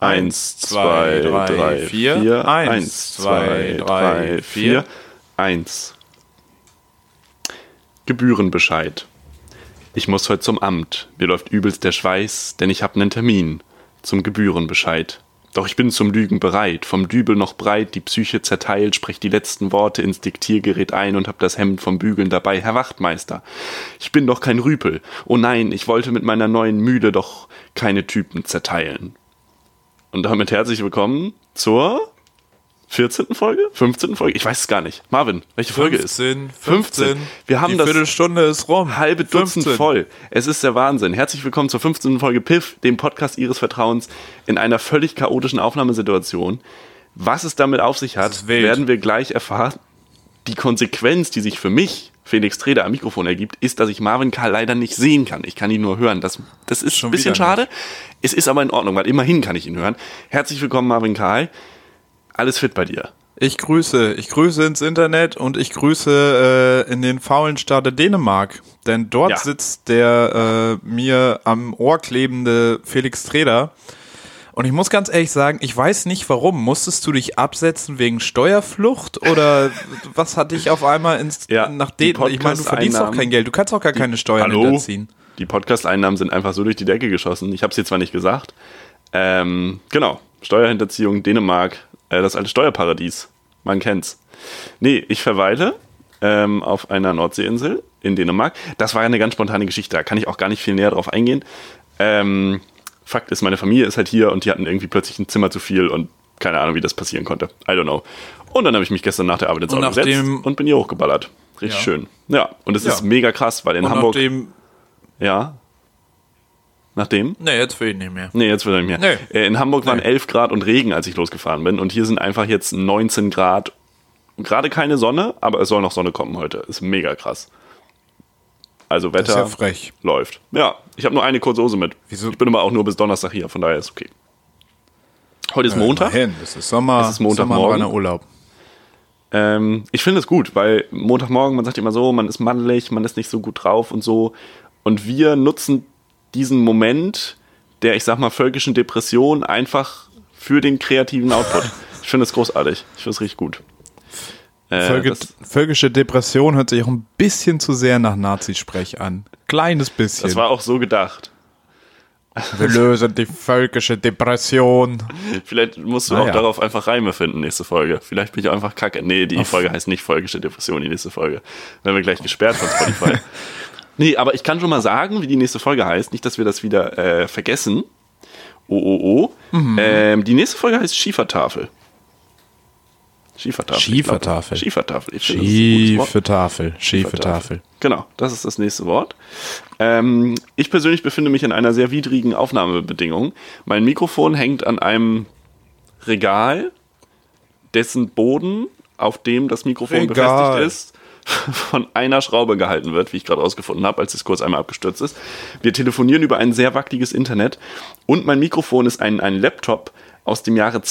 Eins, zwei, drei, vier. Eins, zwei, drei, vier. Eins. Gebührenbescheid. Ich muss heute zum Amt. Mir läuft übelst der Schweiß, denn ich hab nen Termin. Zum Gebührenbescheid. Doch ich bin zum Lügen bereit, vom Dübel noch breit, die Psyche zerteilt, sprech die letzten Worte ins Diktiergerät ein und hab das Hemd vom Bügeln dabei. Herr Wachtmeister, ich bin doch kein Rüpel. Oh nein, ich wollte mit meiner neuen Mühle doch keine Typen zerteilen. Und damit herzlich willkommen zur 14. Folge? 15. Folge? Ich weiß es gar nicht. Marvin, welche Folge 15, ist? 15. Wir haben Die das Viertelstunde ist rum. halbe Dutzend 15. voll. Es ist der Wahnsinn. Herzlich willkommen zur 15. Folge Piff, dem Podcast Ihres Vertrauens in einer völlig chaotischen Aufnahmesituation. Was es damit auf sich hat, werden wir gleich erfahren. Die Konsequenz, die sich für mich, Felix Treder, am Mikrofon ergibt, ist, dass ich Marvin Karl leider nicht sehen kann. Ich kann ihn nur hören. Das, das ist Schon ein bisschen schade. Es ist aber in Ordnung, weil immerhin kann ich ihn hören. Herzlich willkommen, Marvin Karl. Alles fit bei dir? Ich grüße, ich grüße ins Internet und ich grüße äh, in den faulen Staate Dänemark. Denn dort Ja. sitzt der äh, mir am Ohr klebende Felix Treder. Und ich muss ganz ehrlich sagen, ich weiß nicht warum. Musstest du dich absetzen wegen Steuerflucht oder was hat dich auf einmal ins Ja, nach die Dänemark? Ich meine, du verdienst Podcast-Einnahmen- kein Geld. Du kannst auch gar keine Steuern Hallo? hinterziehen. Die Podcast-Einnahmen sind einfach so durch die Decke geschossen. Ich habe es dir zwar nicht gesagt. Ähm, genau, Steuerhinterziehung, Dänemark, äh, das alte Steuerparadies. Man kennt's. Nee, ich verweile ähm, auf einer Nordseeinsel in Dänemark. Das war ja eine ganz spontane Geschichte, da kann ich auch gar nicht viel näher drauf eingehen. Ähm, Fakt ist, meine Familie ist halt hier und die hatten irgendwie plötzlich ein Zimmer zu viel und keine Ahnung, wie das passieren konnte. I don't know. Und dann habe ich mich gestern nach der Arbeit ins Auto gesetzt und bin hier hochgeballert. Richtig Ja. schön. Ja, und es Ja. ist mega krass, weil in Und Hamburg. nachdem. Ja. Nachdem? Nee, jetzt will ich nicht mehr. Nee, jetzt will er nicht mehr. Nee. Äh, In Hamburg waren Nee. 11 Grad und Regen, als ich losgefahren bin. Und hier sind einfach jetzt 19 Grad. Gerade keine Sonne, aber es soll noch Sonne kommen heute. Ist mega krass. Also Wetter ja frech. läuft. Ja, ich habe nur eine kurze Hose mit. Wieso? Ich bin aber auch nur bis Donnerstag hier, von daher ist okay. Heute ist Montag. Immerhin, es ist Sommer, Es ist Montagmorgen. Sommer, Urlaub. Ähm, ich finde es gut, weil Montagmorgen, man sagt immer so, man ist mandelig, man ist nicht so gut drauf und so. Und wir nutzen diesen Moment der, ich sag mal, völkischen Depression einfach für den kreativen Output. ich finde es großartig. Ich finde es richtig gut. Äh, Völke, völkische Depression hört sich auch ein bisschen zu sehr nach Nazisprech an. Kleines bisschen. das war auch so gedacht. Wir lösen die völkische Depression. Vielleicht musst du Ah, auch darauf einfach Reime finden, nächste Folge. Vielleicht bin ich auch einfach kacke. Nee, die Auf- Folge heißt nicht völkische Depression, die nächste Folge. Werden wir gleich gesperrt von Spotify. nee, aber ich kann schon mal sagen, wie die nächste Folge heißt. Nicht, dass wir das wieder äh, vergessen. Oh, oh, oh. Mhm. Ähm, die nächste Folge heißt Schiefertafel. Schiefertafel. ich glaub. Schiefertafel. Schiefertafel. Ich finde, das ist ein gutes Wort. Schiefe Tafel. Schiefe Tafel. Genau, das ist das nächste Wort. Ähm, ich persönlich befinde mich in einer sehr widrigen Aufnahmebedingung. Mein Mikrofon hängt an einem Regal, dessen Boden, auf dem das Mikrofon Regal. befestigt ist, von einer Schraube gehalten wird, wie ich gerade rausgefunden habe, als es kurz einmal abgestürzt ist. Wir telefonieren über ein sehr wackeliges Internet und mein Mikrofon ist ein, ein Laptop aus dem Jahre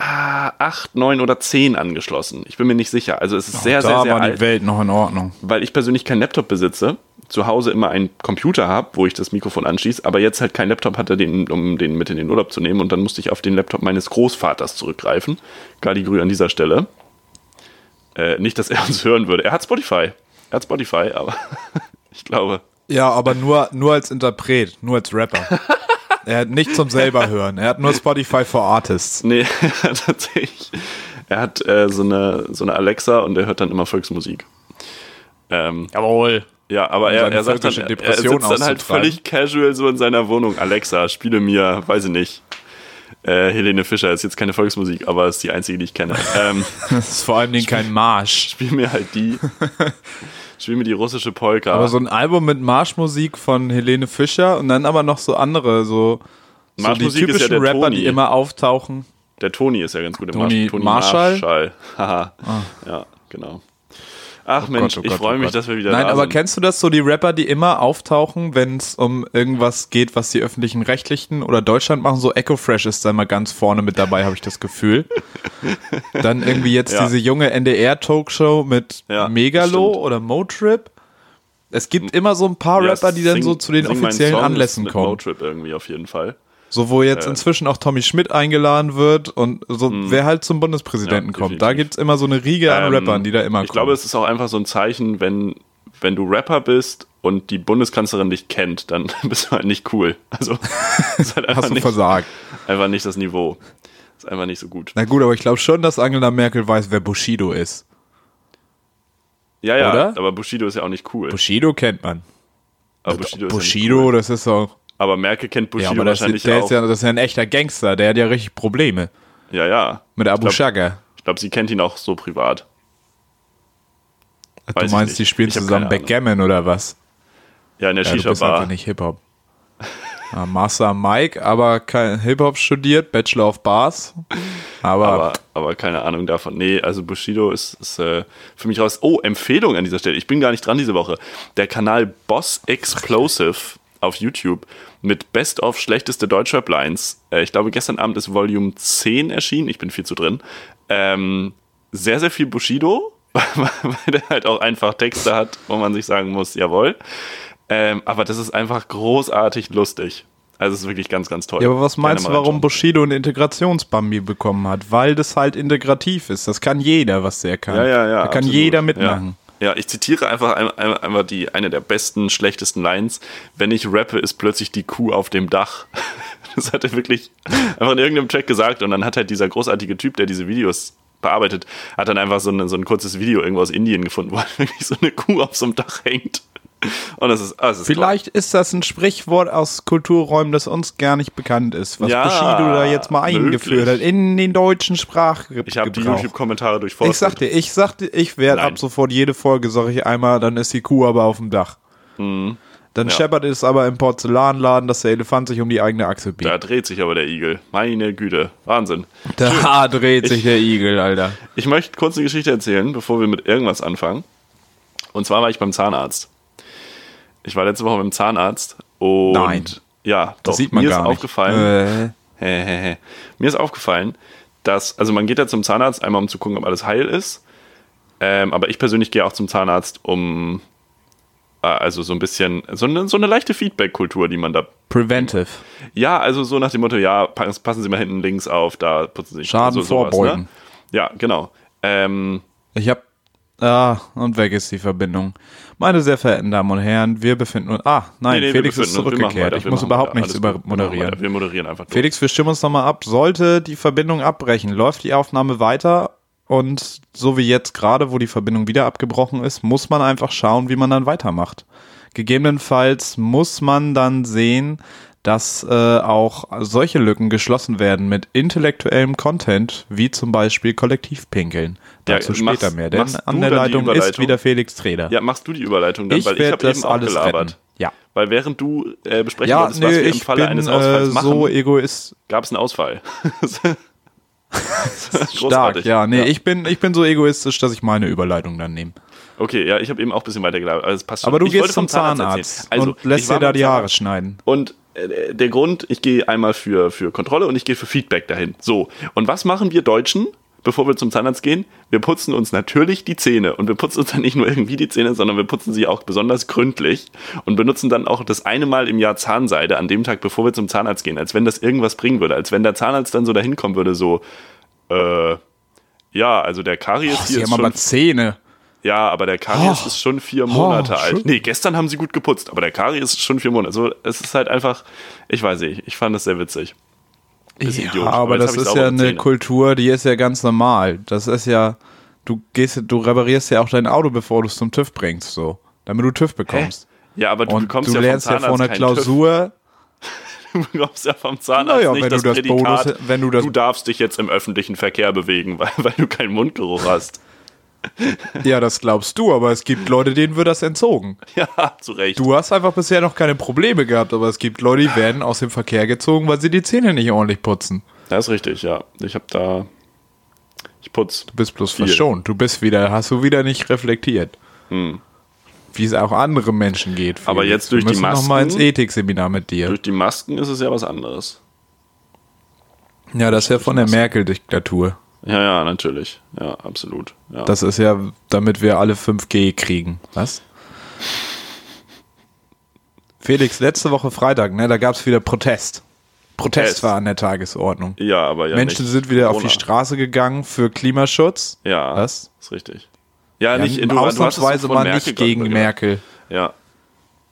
2008, 9 oder 10 angeschlossen. Ich bin mir nicht sicher. Also es ist sehr, da sehr, sehr war alt die Welt noch in Ordnung. weil ich persönlich keinen Laptop besitze, zu Hause immer einen Computer habe, wo ich das Mikrofon anschließe, aber jetzt halt keinen Laptop hatte, den, um den mit in den Urlaub zu nehmen und dann musste ich auf den Laptop meines Großvaters zurückgreifen. Galigrü an dieser Stelle. Äh, nicht, dass er uns hören würde. Er hat Spotify. Er hat Spotify, aber ich glaube. Ja, aber nur, nur als Interpret, nur als Rapper. er hat nicht zum selber hören. Er hat nur Spotify for Artists. Nee, er hat tatsächlich. Er hat äh, so, eine, so eine Alexa und er hört dann immer Volksmusik. Ähm, Jawohl. Ja, aber er, er sagt dann, völkische er Depression sitzt dann halt völlig casual so in seiner Wohnung. Alexa, spiele mir, weiß ich nicht. Äh, Helene Fischer ist jetzt keine Volksmusik, aber ist die einzige, die ich kenne. Ähm, Das ist vor allen Dingen kein Marsch. spiel mir halt die. spiel mir die russische Polka. Aber so ein Album mit Marschmusik von Helene Fischer und dann aber noch so andere, so, so die ist ja typischen der Rapper, Toni. die immer auftauchen. Der Toni ist ja ganz gut im Toni Marsch. Marschall? Marschall. Haha. Ja, genau. Ach Mensch, Gott, oh ich freue oh mich, dass wir wieder Nein, da aber sind. kennst du das so, die Rapper, die immer auftauchen, wenn es um irgendwas geht, was die öffentlichen Rechtlichen oder Deutschland machen? So Echo Fresh ist da mal ganz vorne mit dabei, habe ich das Gefühl. Dann irgendwie jetzt Ja. diese junge NDR-Talkshow mit Ja, Megalo stimmt. oder Motrip. Es gibt immer so ein paar Rapper, die dann so zu den offiziellen Anlässen kommen. Motrip irgendwie auf jeden Fall. So, wo jetzt inzwischen auch Tommy Schmidt eingeladen wird und so, wer halt zum Bundespräsidenten Ja, kommt. Da gibt's immer so eine Riege an Ähm, Rappern, die da immer Ich kommen. glaube, es ist auch einfach so ein Zeichen, wenn, wenn du Rapper bist und die Bundeskanzlerin dich kennt, dann bist du halt nicht cool. Also, das ist halt einfach Hast du nicht, versagt. einfach nicht das Niveau. Ist einfach nicht so gut. Na gut, aber ich glaube schon, dass Angela Merkel weiß, wer Bushido ist. Ja, ja, Oder? aber Bushido ist ja auch nicht cool. Bushido kennt man. aber Bushido, ist ja Bushido, cool. das ist auch. Aber Merkel kennt Ja, Bushido aber das, wahrscheinlich der auch. ist ja, das ist ja ein echter Gangster, der hat ja richtig Probleme. ja, ja. Mit Abu ich glaube, Shaka. glaub, sie kennt ihn auch so privat. Du weiß ich meinst, die spielen Ich zusammen. Backgammon oder was? Ja, in der Ja, du bist Shisha-Bar. einfach nicht Hip-Hop. Ja, Master Mike, aber kein Hip-Hop studiert, Bachelor of Bars. Aber, aber, aber keine Ahnung davon. Nee, also Bushido ist, ist äh, für mich raus. Oh, Empfehlung an dieser Stelle. Ich bin gar nicht dran diese Woche. Der Kanal Boss Explosive auf YouTube mit Best of schlechteste Deutschrap Lines. Äh, ich glaube, gestern Abend ist Volume 10 erschienen. Ich bin viel zu drin. Ähm, sehr, sehr viel Bushido, weil der halt auch einfach Texte hat, wo man sich sagen muss, jawohl. Ähm, aber das ist einfach großartig lustig. Also es ist wirklich ganz, ganz toll. ja, aber was meinst du, warum. Bushido eine Integrationsbambi bekommen hat? Weil das halt integrativ ist. Das kann jeder, was der kann. Ja, ja, ja. Da kann absolut. jeder mitmachen. Ja. Ja, ich zitiere einfach ein- ein- einmal die, eine der besten, schlechtesten Lines. Wenn ich rappe, ist plötzlich die Kuh auf dem Dach. Das hat er wirklich einfach in irgendeinem Track gesagt und dann hat halt dieser großartige Typ, der diese Videos bearbeitet, hat dann einfach so, eine, so ein kurzes Video irgendwo aus Indien gefunden, wo halt wirklich so eine Kuh auf so einem Dach hängt. Und das ist, das ist Vielleicht ist das ein Sprichwort aus Kulturräumen, das uns gar nicht bekannt ist, was Ja, Bushido da jetzt mal eingeführt möglich. hat in den deutschen Sprachgebrauch. Ich habe die YouTube-Kommentare durchforstet. Ich sagte, ich sagte, ich werde ab sofort jede Folge, sage ich einmal, dann ist die Kuh aber auf dem Dach. Dann Ja. scheppert es aber im Porzellanladen, dass der Elefant sich um die eigene Achse biegt. Da dreht sich aber der Igel. Meine Güte. Wahnsinn. Da dreht sich der Igel, Alter. Ich möchte kurz eine Geschichte erzählen, bevor wir mit irgendwas anfangen. Und zwar war ich beim Zahnarzt. Ich war letzte Woche beim Zahnarzt und Nein. ja, doch, Das sieht man mir gar ist nicht. aufgefallen, Äh, hä, hä, hä. mir ist aufgefallen, dass, also man geht ja zum Zahnarzt einmal, um zu gucken, ob alles heil ist. Ähm, aber ich persönlich gehe auch zum Zahnarzt, um äh, also so ein bisschen, so eine, so eine leichte Feedback-Kultur, die man da preventive. ja, also so nach dem Motto, ja, passen Sie mal hinten links auf, da putzen Sie sich Schaden so, sowas, vorbeugen. Ne? Ja, genau. Ähm, Ich hab. Ah, und weg ist die Verbindung. Meine sehr verehrten Damen und Herren, wir befinden uns. Ah, nein, nee, nee, Felix ist zurückgekehrt. weiter, Ich muss überhaupt weiter. nichts Alles über gut, wir. Wir moderieren einfach durch. Felix, wir stimmen uns nochmal ab. Sollte die Verbindung abbrechen, läuft die Aufnahme weiter und so wie jetzt gerade, wo die Verbindung wieder abgebrochen ist, muss man einfach schauen, wie man dann weitermacht. Gegebenenfalls muss man dann sehen, dass äh, auch solche Lücken geschlossen werden mit intellektuellem Content, wie zum Beispiel Kollektivpinkeln. Ja, Dazu machst- später mehr, denn machst an der Leitung ist wieder Felix Treder. Ja, machst du die Überleitung dann, ich weil ich habe eben auch alles gelabert. retten. Ja. Weil während du äh, besprechen Ja, wolltest, was nö, wir im ich Falle bin eines äh, Ausfalls machen, so egoist, gab es einen Ausfall. Stark, ja. Nee, Ich, bin, ich bin so egoistisch, dass ich meine Überleitung dann nehme. Okay, ja, ich habe eben auch ein bisschen weiter gelabert. Also es passt schon. Aber du ich gehst zum Zahnarzt. Also, und lässt dir da die Haare schneiden. Und äh, der Grund, ich gehe einmal für, für Kontrolle und ich gehe für Feedback dahin. So, und was machen wir Deutschen, bevor wir zum Zahnarzt gehen? Wir putzen uns natürlich die Zähne. Und wir putzen uns dann nicht nur irgendwie die Zähne, sondern wir putzen sie auch besonders gründlich und benutzen dann auch das eine Mal im Jahr Zahnseide an dem Tag, bevor wir zum Zahnarzt gehen, als wenn das irgendwas bringen würde. Als wenn der Zahnarzt dann so dahin kommen würde, so, äh, ja, also der Karies Oh, hier ist haben schon aber Zähne. Ja, aber der Karies Oh. ist schon vier Monate Oh, alt. schön. Nee, gestern haben sie gut geputzt, aber der Karies ist schon vier Monate. Also es ist halt einfach, ich weiß nicht, ich fand das sehr witzig. Bisschen Ja, idiotisch, aber jetzt das ist ja eine Zähne. Kultur, die ist ja ganz normal. Das ist ja, du gehst, du reparierst ja auch dein Auto, bevor du es zum TÜV bringst, so. Damit du TÜV bekommst. Ja, aber du Und bekommst du ja lernst vom ja vor einer Klausur, TÜV. Du bekommst ja vom Zahnarzt Naja, nicht wenn das du das Prädikat, Bonus- wenn du das- darfst dich jetzt im öffentlichen Verkehr bewegen, weil, weil du keinen Mundgeruch hast. Ja, das glaubst du, aber es gibt Leute, denen wird das entzogen. Ja, zu Recht. Du hast einfach bisher noch keine Probleme gehabt, aber es gibt Leute, die werden aus dem Verkehr gezogen, weil sie die Zähne nicht ordentlich putzen. Das ist richtig, ja. Ich habe da, ich putz. Du bist bloß Viel. verschont. Du bist wieder, hast du wieder nicht reflektiert. Wie es auch anderen Menschen geht. Hm. Aber Felix. jetzt durch Wir die müssen noch mal ins Masken- Ethikseminar mit dir. Durch die Masken ist es ja was anderes. Ja, das ist ja von der Merkel-Diktatur. Ja, ja, natürlich. Ja, absolut. Ja. Das ist ja, damit wir alle 5G kriegen. Was? Felix, letzte Woche Freitag, ne, da gab es wieder Protest. Protest Es- war an der Tagesordnung. Ja, aber ja Menschen nicht sind wieder auf die Corona. Straße gegangen für Klimaschutz. Ja, Was? ist richtig. Ja, Ja, nicht, du, du es ausnahmsweise von mal Merkel nicht gegen gesagt. Merkel. Ja.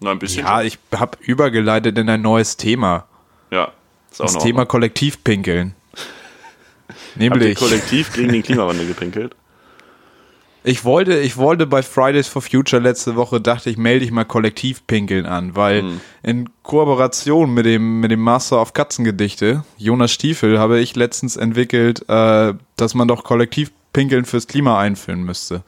Nur ein bisschen. Ja, ich habe übergeleitet in ein neues Thema. ja. Das Thema Kollektivpinkeln. Habt ihr Nämlich, kollektiv gegen den Klimawandel gepinkelt? ich wollte, ich wollte bei Fridays for Future letzte Woche, dachte ich, melde ich mal Kollektivpinkeln an, weil Hm. in Kooperation mit dem, mit dem Master of Katzengedichte, Jonas Stiefel, habe ich letztens entwickelt, äh, dass man doch Kollektivpinkeln fürs Klima einführen müsste.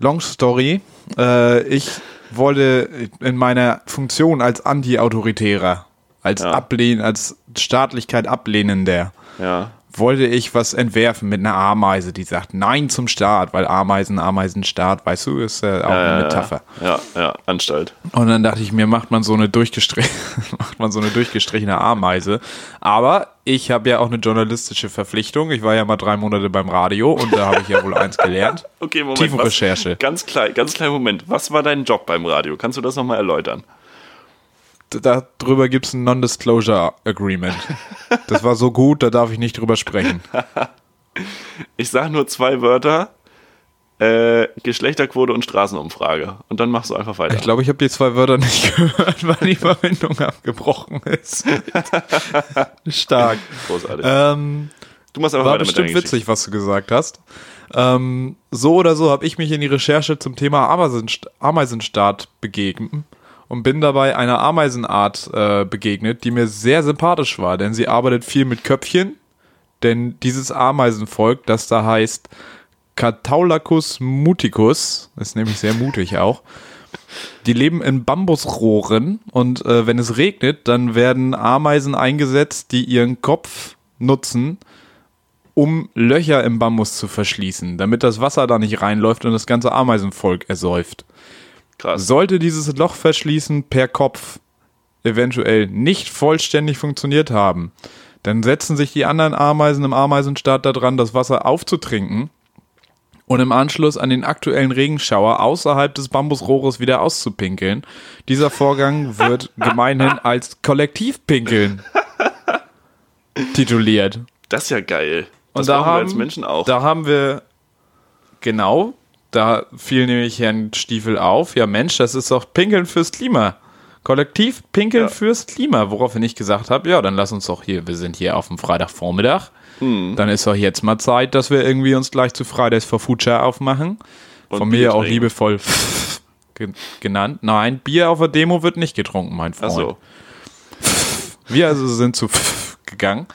Long story, äh, ich wollte in meiner Funktion als Anti-Autoritärer, als Ja. Ablehn, als Staatlichkeit ablehnender, Ja. wollte ich was entwerfen mit einer Ameise, die sagt Nein zum Staat, weil Ameisen, Ameisenstaat, weißt du, ist äh, auch eine Metapher. Ja, ja, Anstalt. Und dann dachte ich mir, macht man so eine durchgestrichene, macht man so eine durchgestrichene Ameise. Aber ich habe ja auch eine journalistische Verpflichtung. Ich war ja mal drei Monate beim Radio und da habe ich ja wohl eins gelernt. Okay, Moment. Tiefenrecherche. Was, ganz klein, ganz kleinen Moment. Was war dein Job beim Radio? Kannst du das nochmal erläutern? Darüber gibt es ein Non-Disclosure Agreement. Das war so gut, da darf ich nicht drüber sprechen. Ich sag nur zwei Wörter. Äh, Geschlechterquote und Straßenumfrage. Und dann machst du einfach weiter. Ich glaube, ich habe die zwei Wörter nicht gehört, weil die Verbindung abgebrochen ist. Stark. Großartig. Ähm, du machst einfach war bestimmt witzig, was du gesagt hast. Ähm, so oder so habe ich mich in die Recherche zum Thema Ameisenst Ameisenstaat begegnet und bin dabei einer Ameisenart äh, begegnet, die mir sehr sympathisch war, denn sie arbeitet viel mit Köpfchen, denn dieses Ameisenvolk, das da heißt Cataulacus muticus, ist nämlich sehr mutig auch, die leben in Bambusrohren und äh, wenn es regnet, dann werden Ameisen eingesetzt, die ihren Kopf nutzen, um Löcher im Bambus zu verschließen, damit das Wasser da nicht reinläuft und das ganze Ameisenvolk ersäuft. Krass. Sollte dieses Loch verschließen per Kopf eventuell nicht vollständig funktioniert haben, dann setzen sich die anderen Ameisen im Ameisenstaat daran, das Wasser aufzutrinken und im Anschluss an den aktuellen Regenschauer außerhalb des Bambusrohres wieder auszupinkeln. Dieser Vorgang wird gemeinhin als Kollektivpinkeln tituliert. Das ist ja geil. Das Und da brauchen wir haben, als Menschen auch. Da haben wir, genau, da fiel nämlich Herrn Stiefel auf, ja Mensch, das ist doch Pinkeln fürs Klima. Kollektiv Pinkeln Ja. fürs Klima, woraufhin ich gesagt habe, ja, dann lass uns doch hier, wir sind hier auf dem Freitagvormittag, Hm. dann ist doch jetzt mal Zeit, dass wir irgendwie uns gleich zu Fridays for Future aufmachen. Und Von Bier mir auch trinken. liebevoll ge- genannt. Nein, Bier auf der Demo wird nicht getrunken, mein Freund. Ach so. Wir also sind zu gegangen.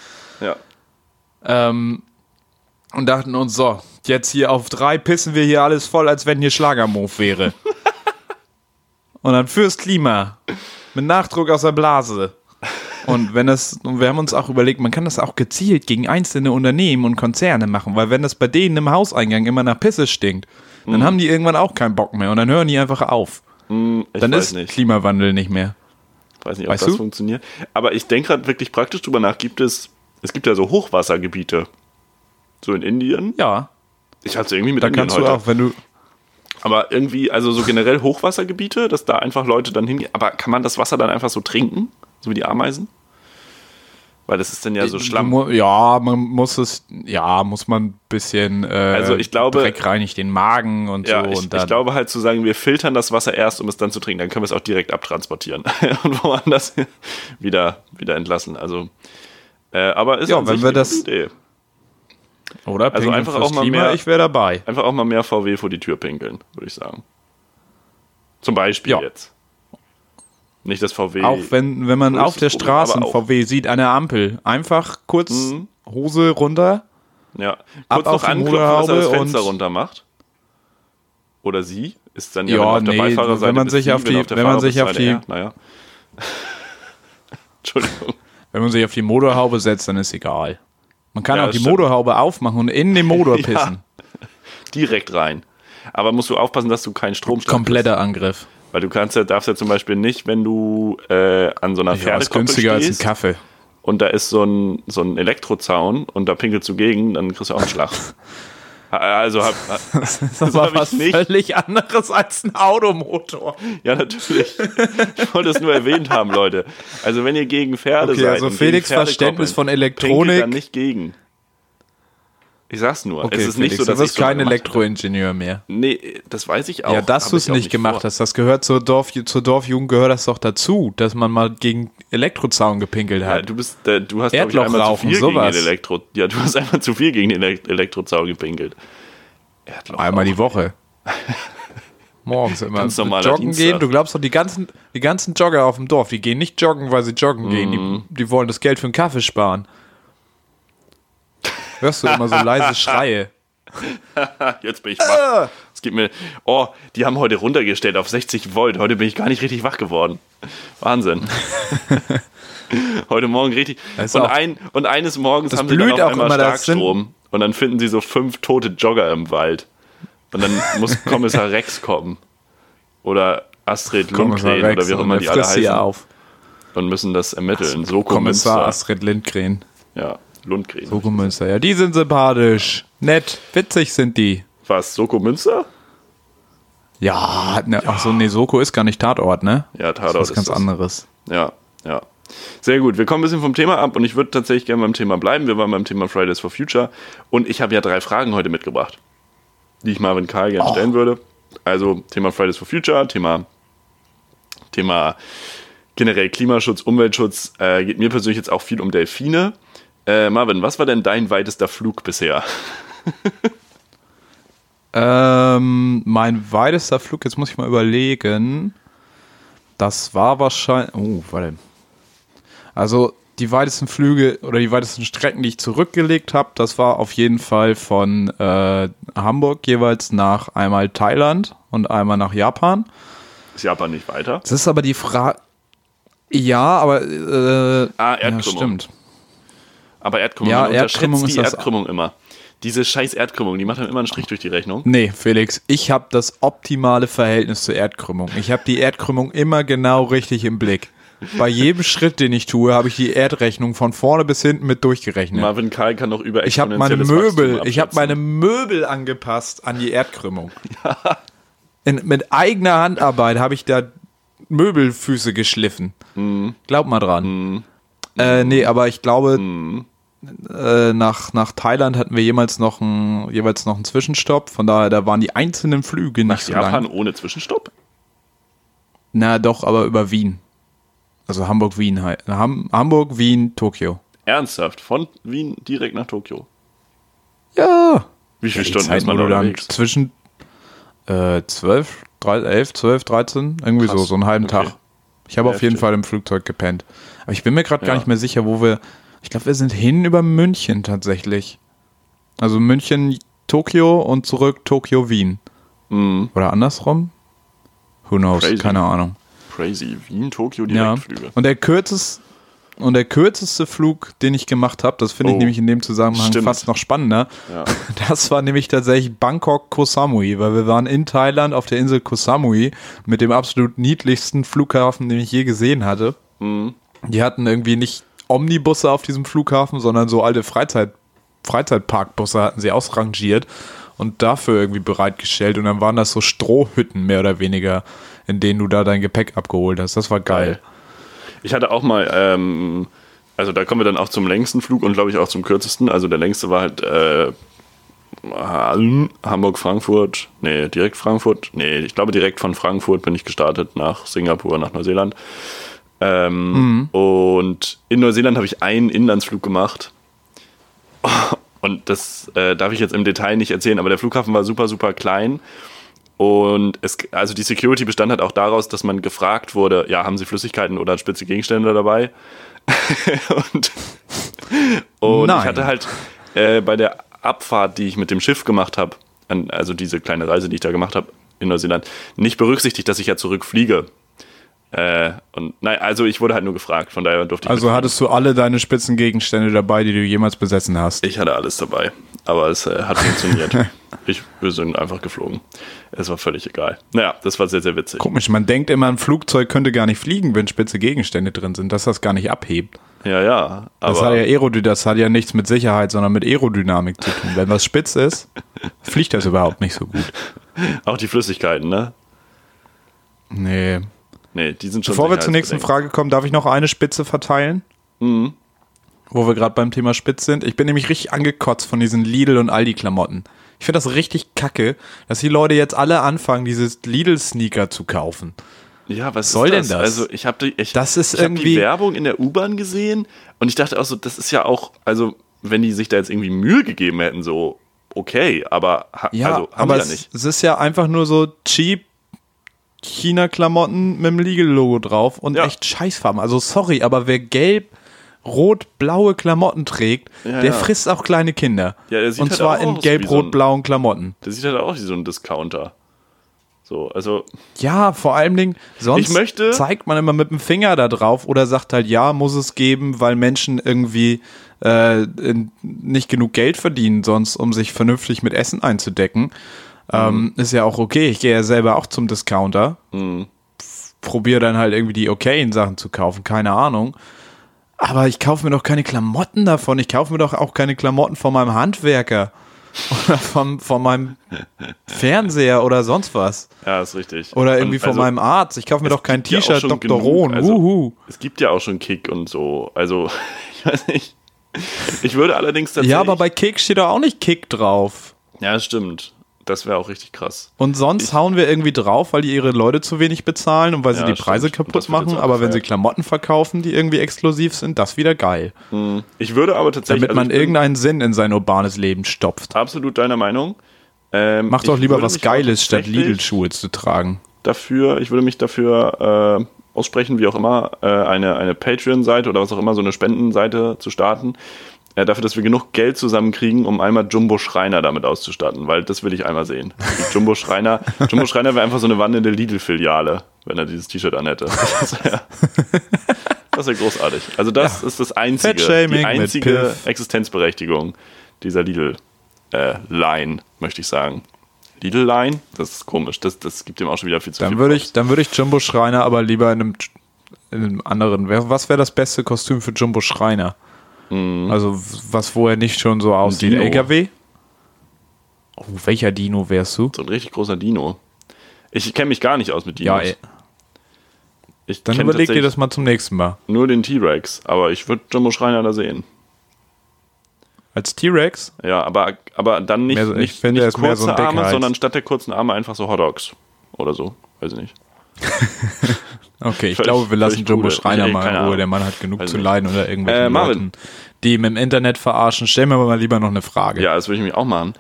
Ja. Ähm, und dachten uns, so, jetzt hier auf drei pissen wir hier alles voll, als wenn hier Schlagermove wäre. und dann fürs Klima. Mit Nachdruck aus der Blase. Und wenn das, und wir haben uns auch überlegt, man kann das auch gezielt gegen einzelne Unternehmen und Konzerne machen, weil wenn das bei denen im Hauseingang immer nach Pisse stinkt, dann haben die irgendwann auch keinen Bock mehr und dann hören die einfach auf. Hm, ich Dann ist nicht. Klimawandel nicht mehr. weiß nicht, ob Weißt das du? funktioniert. Aber ich denke gerade wirklich praktisch drüber nach. Gibt es, es gibt ja so Hochwassergebiete. So in Indien. Ja, Ich hatte es irgendwie mit da Indien kannst du heute. auch, wenn du, Aber irgendwie, also so generell Hochwassergebiete, dass da einfach Leute dann hingehen. Aber kann man das Wasser dann einfach so trinken? So wie die Ameisen? Weil das ist dann ja so Du Schlamm. Ja, man muss es, ja, muss man ein bisschen äh, Also ich glaube- Dreck reinigt den Magen und Ja, so. ich, und dann, ich glaube halt zu sagen, wir filtern das Wasser erst, um es dann zu trinken. Dann können wir es auch direkt abtransportieren und woanders wieder, wieder entlassen. Also, äh, aber ist Ja, wenn wir das- Idee. Oder also einfach auch mal Klima, mehr- ich wäre dabei. Einfach auch mal mehr VW vor die Tür pinkeln, würde ich sagen. Zum Beispiel Ja. jetzt. Nicht das VW. Auch wenn, wenn man auf der Straße ein. VW sieht, eine Ampel, einfach kurz Mhm. Hose runter. Ja. Kurz auf noch die anklopfen, dass er das Motorhaube Fenster und- runter macht. Oder sie. Ist dann ja, Ja, auf der nee, Beifahrerseite wenn man sich auf die- der wenn man sich auf die- er. Naja. Entschuldigung. Wenn man sich auf die Motorhaube setzt, dann ist egal. Man kann Ja, auch das die stimmt. Motorhaube aufmachen und in den Motor Ja. pissen. Direkt rein. Aber musst du aufpassen, dass du keinen Stromschlag Kompletter Angriff. kriegst. Weil du kannst ja, darfst ja zum Beispiel nicht, wenn du äh, an so einer Ja, ist Pferdekoppel günstiger als ein Kaffee. und da ist so ein, so ein Elektrozaun und da pinkelst du gegen, dann kriegst du auch einen Schlag. Also hab, Das ist das aber was nicht. völlig anderes als ein Automotor. Ja, natürlich. Ich wollte es nur erwähnt haben, Leute. Also wenn ihr gegen Pferde Okay, seid. also Felix Verständnis koppeln, von Elektronik. dann nicht gegen. Ich sag's nur. Okay, es ist Felix, nicht so, dass du ich bist kein. Elektroingenieur mehr. Nee, das weiß ich auch. ja, dass du es ich nicht gemacht vor. hast, das gehört zur, Dorf, zur Dorfjugend, gehört das doch dazu, dass man mal gegen Elektrozaun gepinkelt Ja, hat. du bist, äh, du hast ich, Erdloch einmal zu viel sowas. gegen den Elektro. Ja, du hast einmal zu viel gegen den Elek- Elektrozaun gepinkelt. Erdloch Einmal die rauchen. Woche. Morgens immer Ganz joggen Dienstag. gehen. Du glaubst doch, die ganzen, die ganzen Jogger auf dem Dorf, die gehen nicht joggen, weil sie joggen gehen. Mhm. Die, die wollen das Geld für einen Kaffee sparen. Hörst du immer so leise Schreie. Jetzt bin ich wach. Es gibt mir. Oh, die haben heute runtergestellt auf 60 Volt. Heute bin ich gar nicht richtig wach geworden. Wahnsinn. heute Morgen richtig. Und, ein, und eines Morgens haben sie dann auf auch einmal Starkstrom. Und dann finden sie so fünf tote Jogger im Wald. Und dann muss Kommissar Rex kommen. Oder Astrid Rex oder wie auch immer die alle heißen. auf. Und müssen das ermitteln. So Kommissar Astrid Lindgren. Ja, Lundgren. Soko Münster. Ja, die sind sympathisch. Nett. Witzig sind die. Was? Soko Münster? Ja, ne, ach so, nee, Soko ist gar nicht Tatort, ne? Ja, Das Tatort ist was ist ganz das. anderes. Ja, ja. Sehr gut. Wir kommen ein bisschen vom Thema ab und ich würde tatsächlich gerne beim Thema bleiben. Wir waren beim Thema Fridays for Future und ich habe ja drei Fragen heute mitgebracht, die ich Marvin Karl gerne stellen würde. Also Thema Fridays for Future, Thema, Thema generell Klimaschutz, Umweltschutz. Äh, geht mir persönlich jetzt auch viel um Delfine. Äh, Marvin, was war denn dein weitester Flug bisher? Ähm, mein weitester Flug, jetzt muss ich mal überlegen. Das war wahrscheinlich. Oh, warte. Also, die weitesten Flüge oder die weitesten Strecken, die ich zurückgelegt habe, das war auf jeden Fall von äh, Hamburg jeweils nach einmal Thailand und einmal nach Japan. Ist Japan nicht weiter? Das ist aber die Frage. Ja, aber. Äh, Ah, ja, Erdkrümmung. stimmt. Aber Erdkrümmung, Ja, man Erdkrümmung die ist das- Erdkrümmung immer. Diese scheiß Erdkrümmung, die macht dann immer einen Strich durch die Rechnung. Nee, Felix, ich habe das optimale Verhältnis zur Erdkrümmung. Ich habe die Erdkrümmung immer genau richtig im Blick. Bei jedem Schritt, den ich tue, habe ich die Erdrechnung von vorne bis hinten mit durchgerechnet. Marvin Karl kann noch über ich habe meine Möbel, ich habe meine Möbel angepasst an die Erdkrümmung. In, mit eigener Handarbeit habe ich da Möbelfüße geschliffen. Mhm. Glaub mal dran. Äh, nee, aber ich glaube, Mhm. Äh, nach, nach Thailand hatten wir jemals noch einen, jeweils noch einen Zwischenstopp. Von daher, da waren die einzelnen Flüge nicht so Japan lang. ohne Zwischenstopp? Na doch, aber über Wien. Also Hamburg, Wien. halt. Ham Hamburg, Wien, Tokio. Ernsthaft? Von Wien direkt nach Tokio? Ja. Wie viele Die Stunden Zeit, ist man da zwischen äh, 12, 13, 11, 12, 13, irgendwie Krass. so, so einen halben Okay. Tag. Ich habe auf jeden. Fall im Flugzeug gepennt. Aber ich bin mir gerade gar Ja. nicht mehr sicher, wo wir. Ich glaube, wir sind hin über München tatsächlich. Also München, Tokio und zurück Tokio, Wien. Mhm. Oder andersrum? Who knows? Crazy. Keine Ahnung. Crazy. Wien, Tokio, Ja. Direktflüge. Und der kürzeste und der kürzeste Flug, den ich gemacht habe, das finde ich Oh. nämlich in dem Zusammenhang Stimmt. fast noch spannender. Ja. Das war nämlich tatsächlich Bangkok Koh Samui, weil wir waren in Thailand auf der Insel Koh Samui mit dem absolut niedlichsten Flughafen, den ich je gesehen hatte. Mhm. Die hatten irgendwie nicht Omnibusse auf diesem Flughafen, sondern so alte Freizeit Freizeitparkbusse hatten sie ausrangiert und dafür irgendwie bereitgestellt und dann waren das so Strohhütten mehr oder weniger, in denen du da dein Gepäck abgeholt hast. Das war geil. Ich hatte auch mal, ähm, also da kommen wir dann auch zum längsten Flug und glaube ich auch zum kürzesten. Also der längste war halt äh, Hamburg-Frankfurt, nee, direkt Frankfurt, nee, ich glaube direkt von Frankfurt bin ich gestartet nach Singapur, nach Neuseeland. Ähm, Und in Neuseeland habe ich einen Inlandsflug gemacht. Und das äh, darf ich jetzt im Detail nicht erzählen, aber der Flughafen war super, super klein. Und es, also die Security bestand halt auch daraus, dass man gefragt wurde, ja, haben Sie Flüssigkeiten oder spitze Gegenstände dabei? und und ich hatte halt äh, bei der Abfahrt, die ich mit dem Schiff gemacht habe, also diese kleine Reise, die ich da gemacht habe in Neuseeland, nicht berücksichtigt, dass ich ja zurückfliege. Äh, und nein, also ich wurde halt nur gefragt, von daher durfte ich Also mitfliegen. hattest du alle deine Spitzengegenstände dabei, die du jemals besessen hast. Ich hatte alles dabei, aber es äh, hat funktioniert. Ich, wir sind einfach geflogen. Es war völlig egal. Naja, das war sehr, sehr witzig. Komisch, man denkt immer, ein Flugzeug könnte gar nicht fliegen, wenn spitze Gegenstände drin sind, dass das gar nicht abhebt. Ja, ja. Das hat ja Aerody das hat ja nichts mit Sicherheit, sondern mit Aerodynamik zu tun. Wenn was spitz ist, fliegt das überhaupt nicht so gut. auch die Flüssigkeiten, ne? Nee. Nee, die sind schon Bevor wir zur nächsten. Frage kommen, darf ich noch eine Spitze verteilen? Mhm. Wo wir gerade beim Thema Spitz sind. Ich bin nämlich richtig angekotzt von diesen Lidl- und Aldi-Klamotten. Ich finde das richtig kacke, dass die Leute jetzt alle anfangen, dieses Lidl-Sneaker zu kaufen. Ja, was soll ist denn das? Also ich habe die, ich, Das ist ich hab die Werbung in der U-Bahn gesehen und ich dachte auch so, das ist ja auch, also wenn die sich da jetzt irgendwie Mühe gegeben hätten, so okay, aber ha, Ja, also haben aber die ja nicht. es ist ja einfach nur so cheap China-Klamotten mit dem Lidl-Logo drauf und Ja. echt Scheißfarben. Also sorry, aber wer gelb, rot, blaue Klamotten trägt, Ja, der ja. frisst auch kleine Kinder. Ja, der sieht und halt zwar in aus wie gelb, so ein- Klamotten. Das sieht halt auch wie so ein Discounter. So, also Ja, vor allem Dingen, sonst möchte- zeigt man immer mit dem Finger da drauf oder sagt halt, ja, muss es geben, weil Menschen irgendwie äh, nicht genug Geld verdienen, sonst um sich vernünftig mit Essen einzudecken. Ähm, ist ja auch okay. Ich gehe ja selber auch zum Discounter. Probiere dann halt irgendwie die okayen Sachen zu kaufen, keine Ahnung. Aber ich kaufe mir doch keine Klamotten davon. Ich kaufe mir doch auch keine Klamotten von meinem Handwerker oder vom, von meinem Fernseher oder sonst was. ja, ist richtig. Oder irgendwie von also, meinem Arzt. Ich kaufe mir doch kein ja T-Shirt schon Dr. Rohn. also- Wuhu. Es gibt ja auch schon Kick und so. Also, ich weiß nicht. Ich würde allerdings tatsächlich. Ja, aber bei Kick steht doch auch nicht Kick drauf. Ja, stimmt. Das wäre auch richtig krass. Und sonst hauen wir irgendwie drauf, weil die ihre Leute zu wenig bezahlen und weil sie Ja, die Preise stimmt. Kaputt machen. Aber wenn sie. Klamotten verkaufen, die irgendwie exklusiv sind, das wieder geil. Ich würde aber tatsächlich. Damit also man ich bin irgendeinen Sinn in sein urbanes Leben stopft. Absolut deiner Meinung. Ähm, Mach doch ich lieber was Geiles, statt Lidl-Schuhe zu tragen. Dafür, ich würde mich dafür äh, aussprechen, wie auch immer, äh, eine, eine Patreon-Seite oder was auch immer, so eine Spendenseite zu starten. Äh, dafür, dass wir genug Geld zusammenkriegen, um einmal Jumbo Schreiner damit auszustatten, weil das will ich einmal sehen. Jumbo Schreiner, Jumbo Schreiner wäre einfach so eine wandelnde Lidl-Filiale, wenn er dieses T-Shirt anhätte. Das wäre das wär großartig. Also das ist das einzige, die einzige. Existenzberechtigung dieser Lidl-Line, möchte ich sagen. Lidl-Line? Das ist komisch. Das, das gibt ihm auch schon wieder viel zu Dann viel würde Props. ich, dann würde ich Jumbo Schreiner aber lieber in einem, in einem anderen. Was wäre das beste Kostüm für Jumbo Schreiner? Also was, wo er nicht schon so aussieht. Mhm. LKW? Oh, welcher Dino wärst du? So ein richtig großer Dino. Ich kenne mich gar nicht aus mit Dinos. Ja, ey. ich Dann überleg dir das mal zum nächsten Mal. Nur den T-Rex, aber ich würde Jumbo Schreiner da sehen. Als T-Rex? Ja, aber, aber dann nicht, so- ich nicht, finde, nicht so kurze ein Arme, sondern statt der kurzen Arme einfach so Hotdogs. Oder so. Weiß ich nicht. Okay, ich Völlig- glaube, wir lassen Jumbo cool. Schreiner mal in Ruhe. Der Mann hat genug Weiß zu leiden oder irgendwelchen Äh, Marvin. Leuten, die ihm im Internet verarschen. Stell mir mal lieber noch eine Frage. Ja, das würde ich mich auch machen.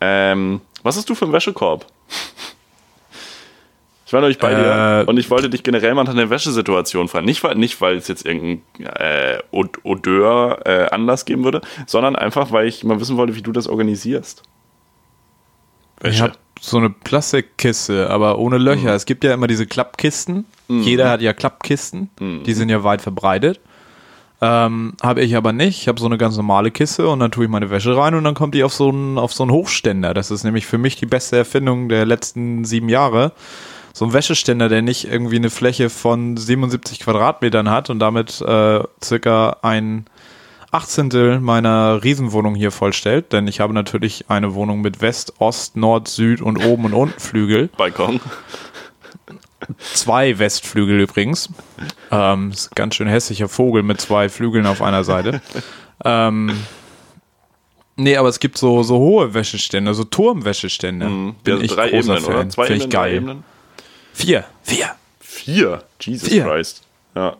Ähm, was hast du für einen Wäschekorb? Ich war neulich bei Äh, dir und ich wollte dich generell mal nach der Wäschesituation fragen. Nicht, weil, nicht, weil es jetzt irgendeinen äh, Od- Odeur äh, Anlass geben würde, sondern einfach, weil ich mal wissen wollte, wie du das organisierst. Ich habe so eine Plastikkiste, aber ohne Löcher. Es gibt ja immer diese Klappkisten. Jeder hat ja Klappkisten. Die sind ja weit verbreitet. Ähm, habe ich aber nicht. Ich habe so eine ganz normale Kiste und dann tue ich meine Wäsche rein und dann kommt die auf so einen, auf so einen Hochständer. Das ist nämlich für mich die beste Erfindung der letzten sieben Jahre. So ein Wäscheständer, der nicht irgendwie eine Fläche von 77 Quadratmetern hat und damit äh, circa ein Achtzehntel meiner Riesenwohnung hier vollstellt, denn ich habe natürlich eine Wohnung mit West, Ost, Nord, Süd und oben und unten Flügel. Balkon. Zwei Westflügel übrigens. Ähm, ist ein ganz schön hässlicher Vogel mit zwei Flügeln auf einer Seite. ähm, nee, aber es gibt so, so hohe Wäscheständer, so Turmwäscheständer. Ja, Bin ich drei großer Ebenen, oder? Fan. Zwei Finde ich geil. Vier. Vier. Vier. Jesus Vier. Christ. Ja.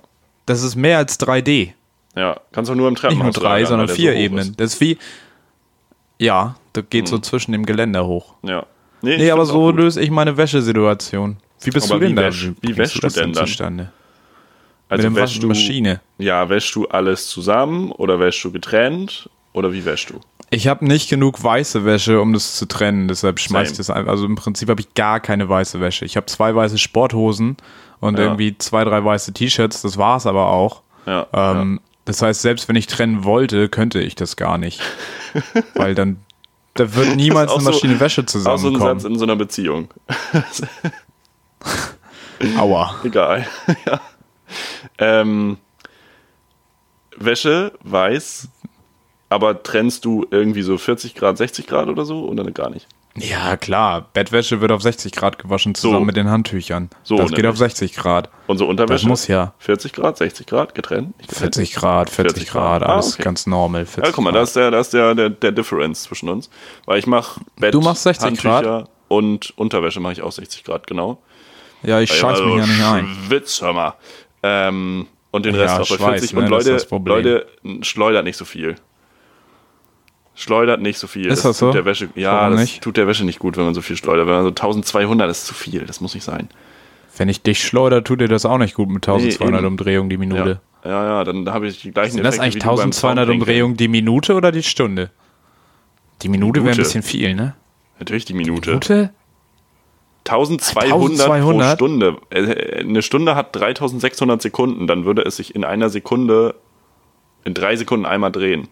Das ist mehr als 3D. Ja. Kannst du nur im Nicht nur Treppenhaus drei, sondern der vier so Ebenen. Das ist wie. Ja, das geht Mhm. so zwischen dem Geländer hoch. Ja. Nee, ich aber so löse ich meine Wäschesituation. Wie bist Aber du denn da? wäsch- wie wäschst du das denn dann? zustande? Also Mit wäschst du, Waschmaschine. ja, wäschst du alles zusammen oder wäschst du getrennt oder wie wäschst du? Ich habe nicht genug weiße Wäsche, um das zu trennen, deshalb schmeiß ich das einfach. Also im Prinzip habe ich gar keine weiße Wäsche. Ich habe zwei weiße Sporthosen und Ja. irgendwie zwei, drei weiße T-Shirts, das war's aber auch. Ja. Ähm, Das heißt, selbst wenn ich trennen wollte, könnte ich das gar nicht. Weil dann da wird niemals eine so- Maschine Wäsche Auch so ein Satz zusammenkommen. in so einer Beziehung. Aua. Egal. ja. ähm, Wäsche, weiß, aber trennst du irgendwie so 40 Grad, 60 Grad oder so oder gar nicht? Ja, klar. Bettwäsche wird auf 60 Grad gewaschen, zusammen So. mit den Handtüchern. So das geht nämlich. auf 60 Grad. Und so Unterwäsche? Das muss ja. 40 Grad, 60 Grad, getrennt? Getrennt? 40 Grad, 40, 40 Grad. Grad, alles Ah, okay. ganz normal. 40 Ja, guck mal, Grad. da ist der, da ist der, der, der Difference zwischen uns. Weil ich mache Bett, Du machst 60 Handtücher und Unterwäsche mache ich auch 60 Grad, genau. Ja, ich scheiß mich ja nicht ein. Schwitz, hör mal. Ähm, und den Ja, Rest auch bei Schweiß, 40. ne, und das Leute, das. Leute, schleudert nicht so viel. Schleudert nicht so viel. Ist das tut so? Der Wäsche, ja, das nicht? tut der Wäsche nicht gut, wenn man so viel schleudert. Wenn man so 1200 ist zu viel, das muss nicht sein. Wenn ich dich schleudere, tut dir das auch nicht gut mit 1200 eben. Umdrehungen die Ja, Minute. ja, ja dann habe ich die gleichen Sind das Effekte eigentlich du beim 1200 Sounddenken. Umdrehungen die Minute oder die Stunde? Die Minute wäre ein Minute. bisschen viel, ne? Natürlich die Minute. Minute? 1200, 1200? pro Stunde. Äh, Eine Stunde hat 3600 Sekunden. Dann würde es sich in einer Sekunde, in drei Sekunden einmal drehen.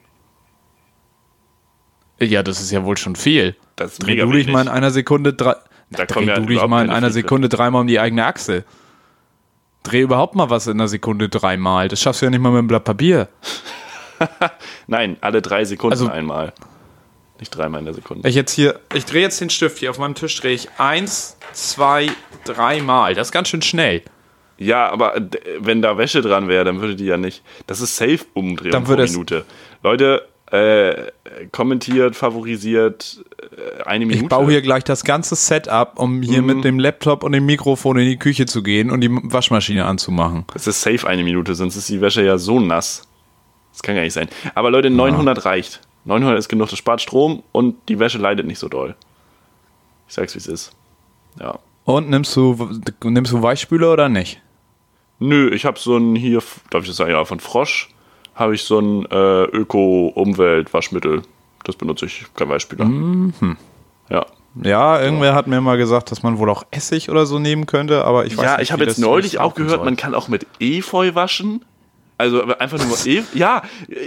Ja, das ist ja wohl schon viel. Das Dreh du dich mal in einer Sekunde drei. Na, dreh ja du dich mal in einer. Sekunde dreimal um die eigene Achse. Dreh überhaupt mal was in einer Sekunde dreimal. Das schaffst du ja nicht mal mit einem Blatt Papier. Nein, alle drei Sekunden Also- einmal. Nicht dreimal in der Sekunde. Ich jetzt hier, ich drehe jetzt den Stift hier auf meinem Tisch, drehe ich eins, zwei, dreimal. Das ist ganz schön schnell. Ja, aber d- wenn da Wäsche dran wäre, dann würde die ja nicht. Das ist safe Umdrehung Dann pro Minute. Leute, äh, kommentiert, favorisiert äh, eine Minute. Ich baue hier gleich das ganze Setup, um hier Mhm. mit dem Laptop und dem Mikrofon in die Küche zu gehen und die Waschmaschine anzumachen. Es ist safe eine Minute, sonst ist die Wäsche ja so nass. Das kann gar nicht sein. Aber Leute, 900 reicht. 900 ist genug, das spart Strom und die Wäsche leidet nicht so doll. Ich sag's, wie es ist. Ja. Und nimmst du, nimmst du Weichspüler oder nicht? Nö, ich habe so ein hier, darf ich das sagen, ja, von Frosch habe ich so ein äh, Öko-Umwelt-Waschmittel. Das benutze ich, kein Weichspüler. Mhm. Ja. Ja, irgendwer hat mir mal gesagt, dass man wohl auch Essig oder so nehmen könnte, aber ich weiß Ja, nicht. ich habe jetzt neulich auch gehört, soll. man kann auch mit Efeu waschen. Also einfach nur e ja,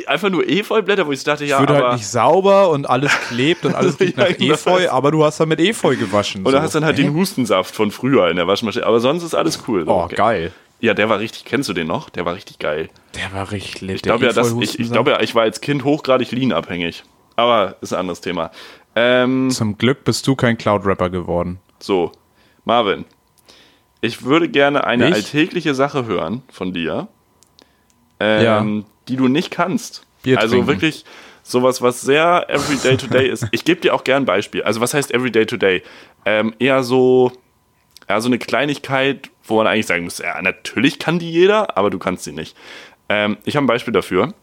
einfach nur Efeublätter, wo ich dachte, ja, wird aber halt nicht sauber und alles klebt und alles riecht Ja, nach genau. Efeu, aber du hast dann mit Efeu gewaschen. und so. hast dann halt den Hustensaft von früher in der Waschmaschine, aber sonst ist alles cool. So, Oh, okay. geil. Ja, der war richtig, kennst du den noch? Der war richtig geil. Der war richtig lit. Ich glaube ja, ich, ich glaube ja, ich war als Kind hochgradig Lean-abhängig. Aber ist ein anderes Thema. Ähm, Zum Glück bist du kein Cloud-Rapper geworden. so, Marvin, ich würde gerne eine Ich? alltägliche Sache hören von dir, ähm, Ja. die du nicht kannst. Bier also trinken. wirklich sowas, was sehr everyday to day ist. Ich gebe dir auch gern ein Beispiel. Also was heißt everyday to day? Ähm, eher so, ja, so eine Kleinigkeit, wo man eigentlich sagen muss, ja, natürlich kann die jeder, aber du kannst sie nicht. Ähm, ich habe ein Beispiel dafür.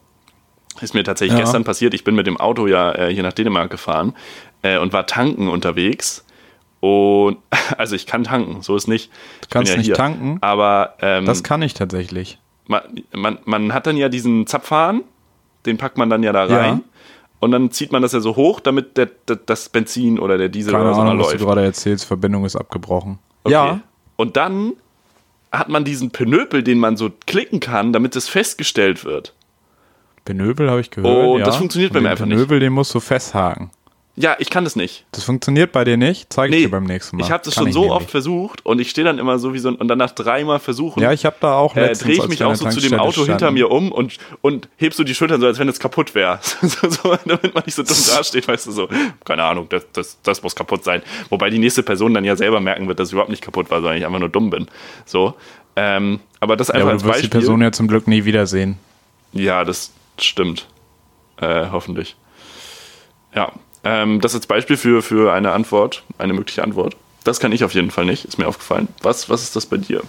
Ist mir tatsächlich Ja. gestern passiert. Ich bin mit dem Auto ja äh, hier nach Dänemark gefahren äh, und war tanken unterwegs. Und also ich kann tanken, so ist nicht. Ich kannst ja nicht hier. tanken? Aber ähm, Das kann ich tatsächlich. man, man, man hat dann ja diesen Zapfhahn, den packt man dann ja da Ja. rein. Und dann zieht man das ja so hoch, damit der, der, das Benzin oder der Diesel Keine oder so Ahnung, was läuft. du gerade erzählst. Verbindung ist abgebrochen. Okay. Ja, Und dann hat man diesen Penöpel, den man so klicken kann, damit es festgestellt wird. Benöbel habe ich gehört. Oh, ja. das funktioniert bei mir einfach nicht. Benöbel, den musst du festhaken. Ja, ich kann das nicht. Das funktioniert bei dir nicht? Zeige ich dir beim nächsten Mal. ich habe das Kann schon so oft versucht und ich stehe dann immer so wie so ein, und dann nach dreimal versuchen, Ja, ich habe da auch äh, letztens, drehe ich mich auch so zu dem Auto hinter standen- mir um und, und heb so die Schultern so, als wenn es kaputt wäre. so, so, damit man nicht so dumm dasteht, weißt du, so, keine Ahnung, das, das, das muss kaputt sein. Wobei die nächste Person dann ja selber merken wird, dass ich überhaupt nicht kaputt war, sondern ich einfach nur dumm bin. So. Ähm, aber das Ja, einfach aber als du wirst die Beispiel. Person ja zum Glück nie wiedersehen. Ja, das stimmt. Äh, hoffentlich. Ja. Ähm, das als Beispiel für, für eine Antwort, eine mögliche Antwort. Das kann ich auf jeden Fall nicht, ist mir aufgefallen. Was, was ist das bei dir?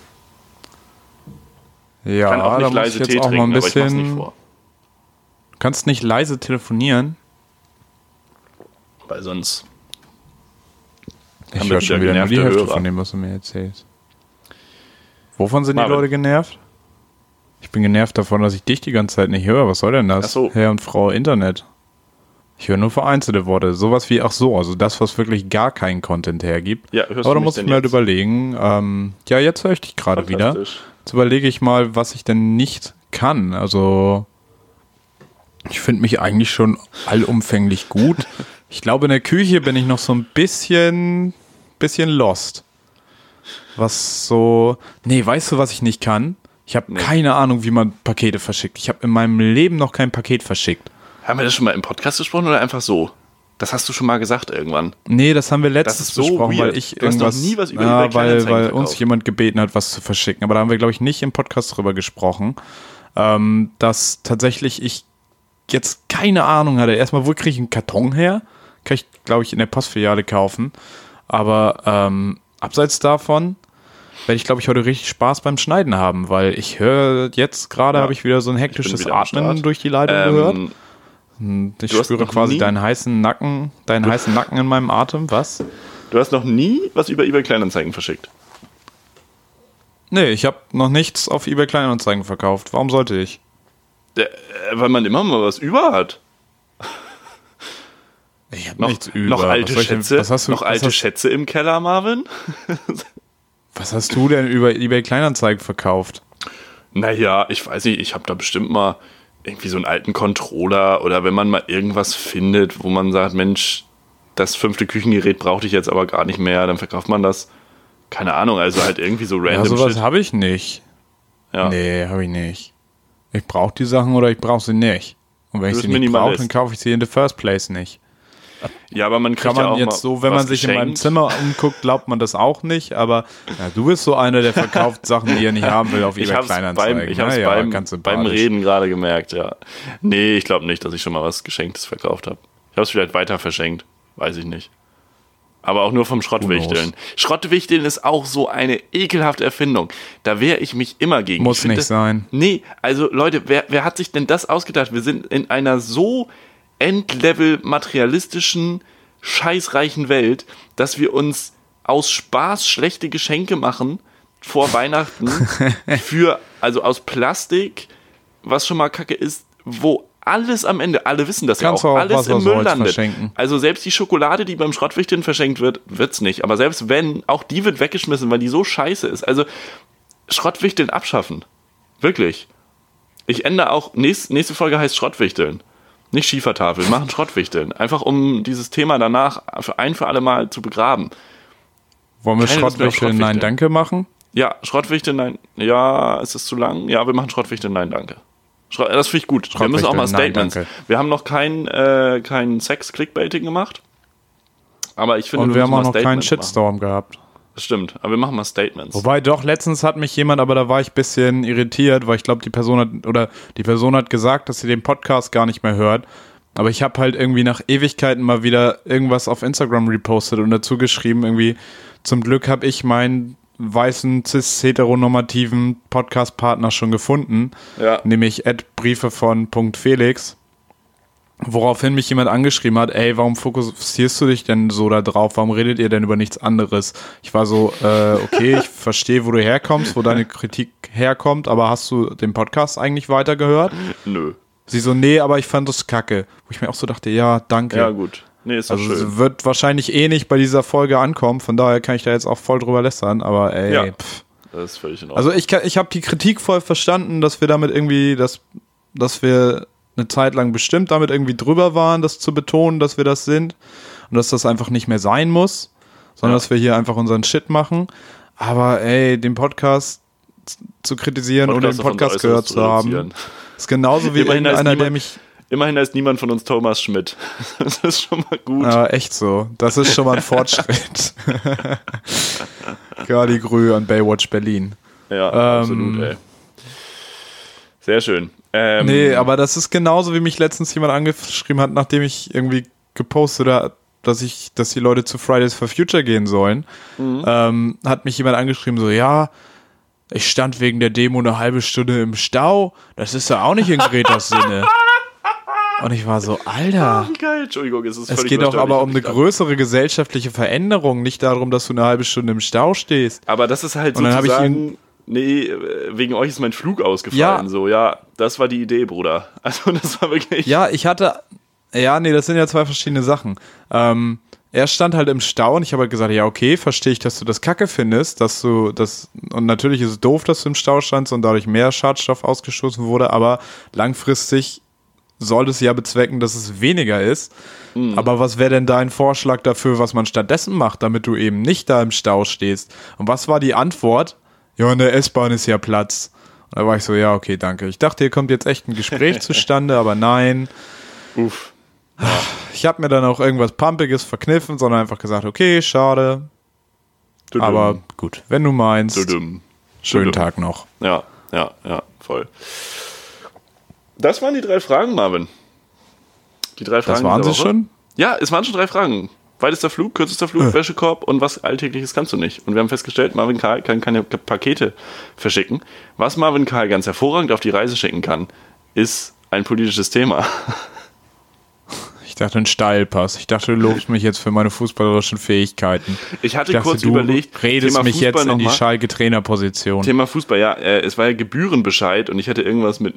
Ja, kann auch nicht muss leise Tee auch mal trinken, ein aber ich nicht bisschen. vor. Kannst nicht leise telefonieren. Weil sonst. Ich höre schon wieder nur die Hälfte Hörer. von dem, was du mir erzählst. Wovon sind Marvin. die Leute genervt? Ich bin genervt davon, dass ich dich die ganze Zeit nicht höre. Was soll denn das? So. Herr und Frau Internet. Ich höre nur vereinzelte Worte. Sowas wie, ach so, also das, was wirklich gar keinen Content hergibt. Ja, hörst Aber du da muss ich mir halt überlegen. Ähm, ja, jetzt höre ich dich gerade wieder. Jetzt überlege ich mal, was ich denn nicht kann. Also, ich finde mich eigentlich schon allumfänglich gut. Ich glaube, in der Küche bin ich noch so ein bisschen, bisschen lost. Was so. Nee, weißt du, was ich nicht kann? Ich habe keine Ahnung, wie man Pakete verschickt. Ich habe in meinem Leben noch kein Paket verschickt. Haben wir das schon mal im Podcast gesprochen oder einfach so? Das hast du schon mal gesagt irgendwann. Nee, das haben wir letztens ist so besprochen, weil weird. ich Du hast noch irgendwas, nie was über ja, weil, weil uns jemand gebeten hat, was zu verschicken. Aber da haben wir, glaube ich, nicht im Podcast drüber gesprochen, ähm, dass tatsächlich ich jetzt keine Ahnung hatte. Erstmal, wo kriege ich einen Karton her? Kann ich, glaube ich, in der Postfiliale kaufen. Aber ähm, abseits davon werde ich, glaube ich, heute richtig Spaß beim Schneiden haben, weil ich höre jetzt gerade, Ja. habe ich wieder so ein hektisches Atmen durch die Leitung gehört. Ähm, Ich du spüre quasi nie- deinen heißen Nacken, deinen heißen Nacken in meinem Atem. Was? du hast noch nie was über eBay Kleinanzeigen verschickt. Nee, ich habe noch nichts auf eBay Kleinanzeigen verkauft. Warum sollte ich? Äh, weil man immer mal was über hat. Ich habe Noch, nichts über. noch alte was ich denn- Schätze, was hast du, noch alte hast, Schätze im Keller, Marvin? was hast du denn über eBay Kleinanzeigen verkauft? Naja, ich weiß nicht, ich habe da bestimmt mal irgendwie so einen alten Controller oder wenn man mal irgendwas findet, wo man sagt, Mensch, das fünfte Küchengerät brauchte ich jetzt aber gar nicht mehr, dann verkauft man das. Keine Ahnung, also halt irgendwie so Ja, random sowas Shit. habe ich nicht. Ja. Nee, habe ich nicht. Ich brauche die Sachen oder ich brauche sie nicht. Und wenn Du ich sie nicht brauche, dann kaufe ich sie in the first place nicht. Ja, aber man kriegt Kann man ja auch jetzt so, wenn man sich in meinem geschenkt. Zimmer umguckt, glaubt man das auch nicht. Aber ja, du bist so einer, der verkauft Sachen, die er nicht haben will auf Ich eBay habe es Kleinanzeigen. beim, ich Naja, beim, ganz beim sympathisch. Reden gerade gemerkt, ja. Nee, ich glaube nicht, dass ich schon mal was Geschenktes verkauft habe. Ich habe es vielleicht weiter verschenkt, weiß ich nicht. Aber auch nur vom Schrottwichteln. Schrottwichteln ist auch so eine ekelhafte Erfindung. Da wehre ich mich immer gegen. Muss nicht das, sein. Nee, also Leute, wer, wer hat sich denn das ausgedacht? Wir sind in einer so endlevel materialistischen, scheißreichen Welt, dass wir uns aus Spaß schlechte Geschenke machen vor Weihnachten für, also aus Plastik, was schon mal kacke ist, wo alles am Ende, alle wissen das Kannst ja auch, auch alles was im Müll landet. Also selbst die Schokolade, die beim Schrottwichteln verschenkt wird, wird's nicht. Aber selbst wenn, auch die wird weggeschmissen, weil die so scheiße ist. Also Schrottwichteln abschaffen. Wirklich. Ich ändere auch, nächst, nächste Folge heißt Schrottwichteln. Nicht Schiefertafel, wir machen Schrottwichteln. Einfach um dieses Thema danach für ein für alle Mal zu begraben. Wollen wir Schrottwichteln Nein. Danke machen? Ja, Schrottwichteln, nein. Ja, ist es zu lang? Ja, wir machen Schrottwichteln, nein, danke. Schrott, das finde ich gut. Wir müssen auch mal nein, Statements. danke. wir haben noch kein, äh, kein Sex-Clickbaiting gemacht. Aber ich finde, Und wir haben müssen auch noch keinen Statements machen. Shitstorm gehabt. Stimmt, aber wir machen mal Statements. Wobei doch, letztens hat mich jemand, aber da war ich ein bisschen irritiert, weil ich glaube, die Person hat, oder die Person hat gesagt, dass sie den Podcast gar nicht mehr hört. Aber ich habe halt irgendwie nach Ewigkeiten mal wieder irgendwas auf Instagram repostet und dazu geschrieben, irgendwie, zum Glück habe ich meinen weißen, cis-heteronormativen Podcast-Partner schon gefunden, Ja. nämlich Briefe von .felix. Woraufhin mich jemand angeschrieben hat, ey, warum fokussierst du dich denn so da drauf? Warum redet ihr denn über nichts anderes? Ich war so, äh, okay, ich verstehe, wo du herkommst, wo deine Kritik herkommt, aber hast du den Podcast eigentlich weitergehört? Nö. Sie so, nee, aber ich fand das kacke. Wo ich mir auch so dachte, ja, danke. Ja, gut. Nee, ist also schön. es wird wahrscheinlich eh nicht bei dieser Folge ankommen, von daher kann ich da jetzt auch voll drüber lästern, aber ey, Ja. pff. Das ist völlig in Ordnung. Also ich, kann- ich habe die Kritik voll verstanden, dass wir damit irgendwie, dass, dass wir eine Zeit lang bestimmt damit irgendwie drüber waren, das zu betonen, dass wir das sind und dass das einfach nicht mehr sein muss, sondern Ja. dass wir hier einfach unseren Shit machen. Aber ey, den Podcast zu kritisieren oder den Podcast gehört zu haben, ist genauso wie Immerhin einer, der mich Immerhin heißt niemand von uns Thomas Schmidt. Das ist schon mal gut. Ja, echt so. Das ist schon mal ein Fortschritt. Gali Grü an Baywatch Berlin. Ja, Ähm, absolut, ey. Sehr schön. Ähm, Nee, aber das ist genauso, wie mich letztens jemand angeschrieben hat, nachdem ich irgendwie gepostet habe, dass ich, dass die Leute zu Fridays for Future gehen sollen. Ähm, hat mich jemand angeschrieben, so, ja, ich stand wegen der Demo eine halbe Stunde im Stau. Das ist ja auch nicht in Gretas Sinne. Und ich war so, Alter. Wie geil, Entschuldigung, es ist Es geht doch aber um eine größere gesellschaftliche Veränderung, nicht darum, dass du eine halbe Stunde im Stau stehst. Aber das ist halt Und sozusagen, nee, äh, wegen euch ist mein Flug ausgefallen. Ja. So, ja, das war die Idee, Bruder. Also das war wirklich. Ja, ich hatte. Ja, nee, das sind ja zwei verschiedene Sachen. Ähm, er stand halt im Stau und ich habe halt gesagt, ja, okay, verstehe ich, dass du das Kacke findest, dass du das. Und natürlich ist es doof, dass du im Stau standst und dadurch mehr Schadstoff ausgestoßen wurde, aber langfristig soll es ja bezwecken, dass es weniger ist. Mhm. Aber was wäre denn dein Vorschlag dafür, was man stattdessen macht, damit du eben nicht da im Stau stehst? Und was war die Antwort? Ja, in der S-Bahn ist ja Platz. Und da war ich so, ja, okay, danke. Ich dachte, hier kommt jetzt echt ein Gespräch zustande, aber nein. Uff. Ich habe mir dann auch irgendwas Pumpiges verkniffen, sondern einfach gesagt, okay, schade. Tudum. Aber gut, wenn du meinst, Tudum. schönen Tudum. Tag noch. Ja, ja, ja, voll. Das waren die drei Fragen, Marvin. Die drei Fragen. Das waren sie schon? Ja, es waren schon drei Fragen. Weitester Flug, kürzester Flug, Wäschekorb und was Alltägliches kannst du nicht. Und wir haben festgestellt, Marvin Karl kann keine Pakete verschicken. Was Marvin Karl ganz hervorragend auf die Reise schicken kann, ist ein politisches Thema. Ich dachte, ein Steilpass. Ich dachte, du lobst mich jetzt für meine fußballerischen Fähigkeiten. Ich hatte Ich dachte, kurz du überlegt, redest Thema mich Fußball jetzt in die noch mal. Schalke-Trainerposition. Thema Fußball, ja, äh, es war ja Gebührenbescheid und ich hätte irgendwas mit,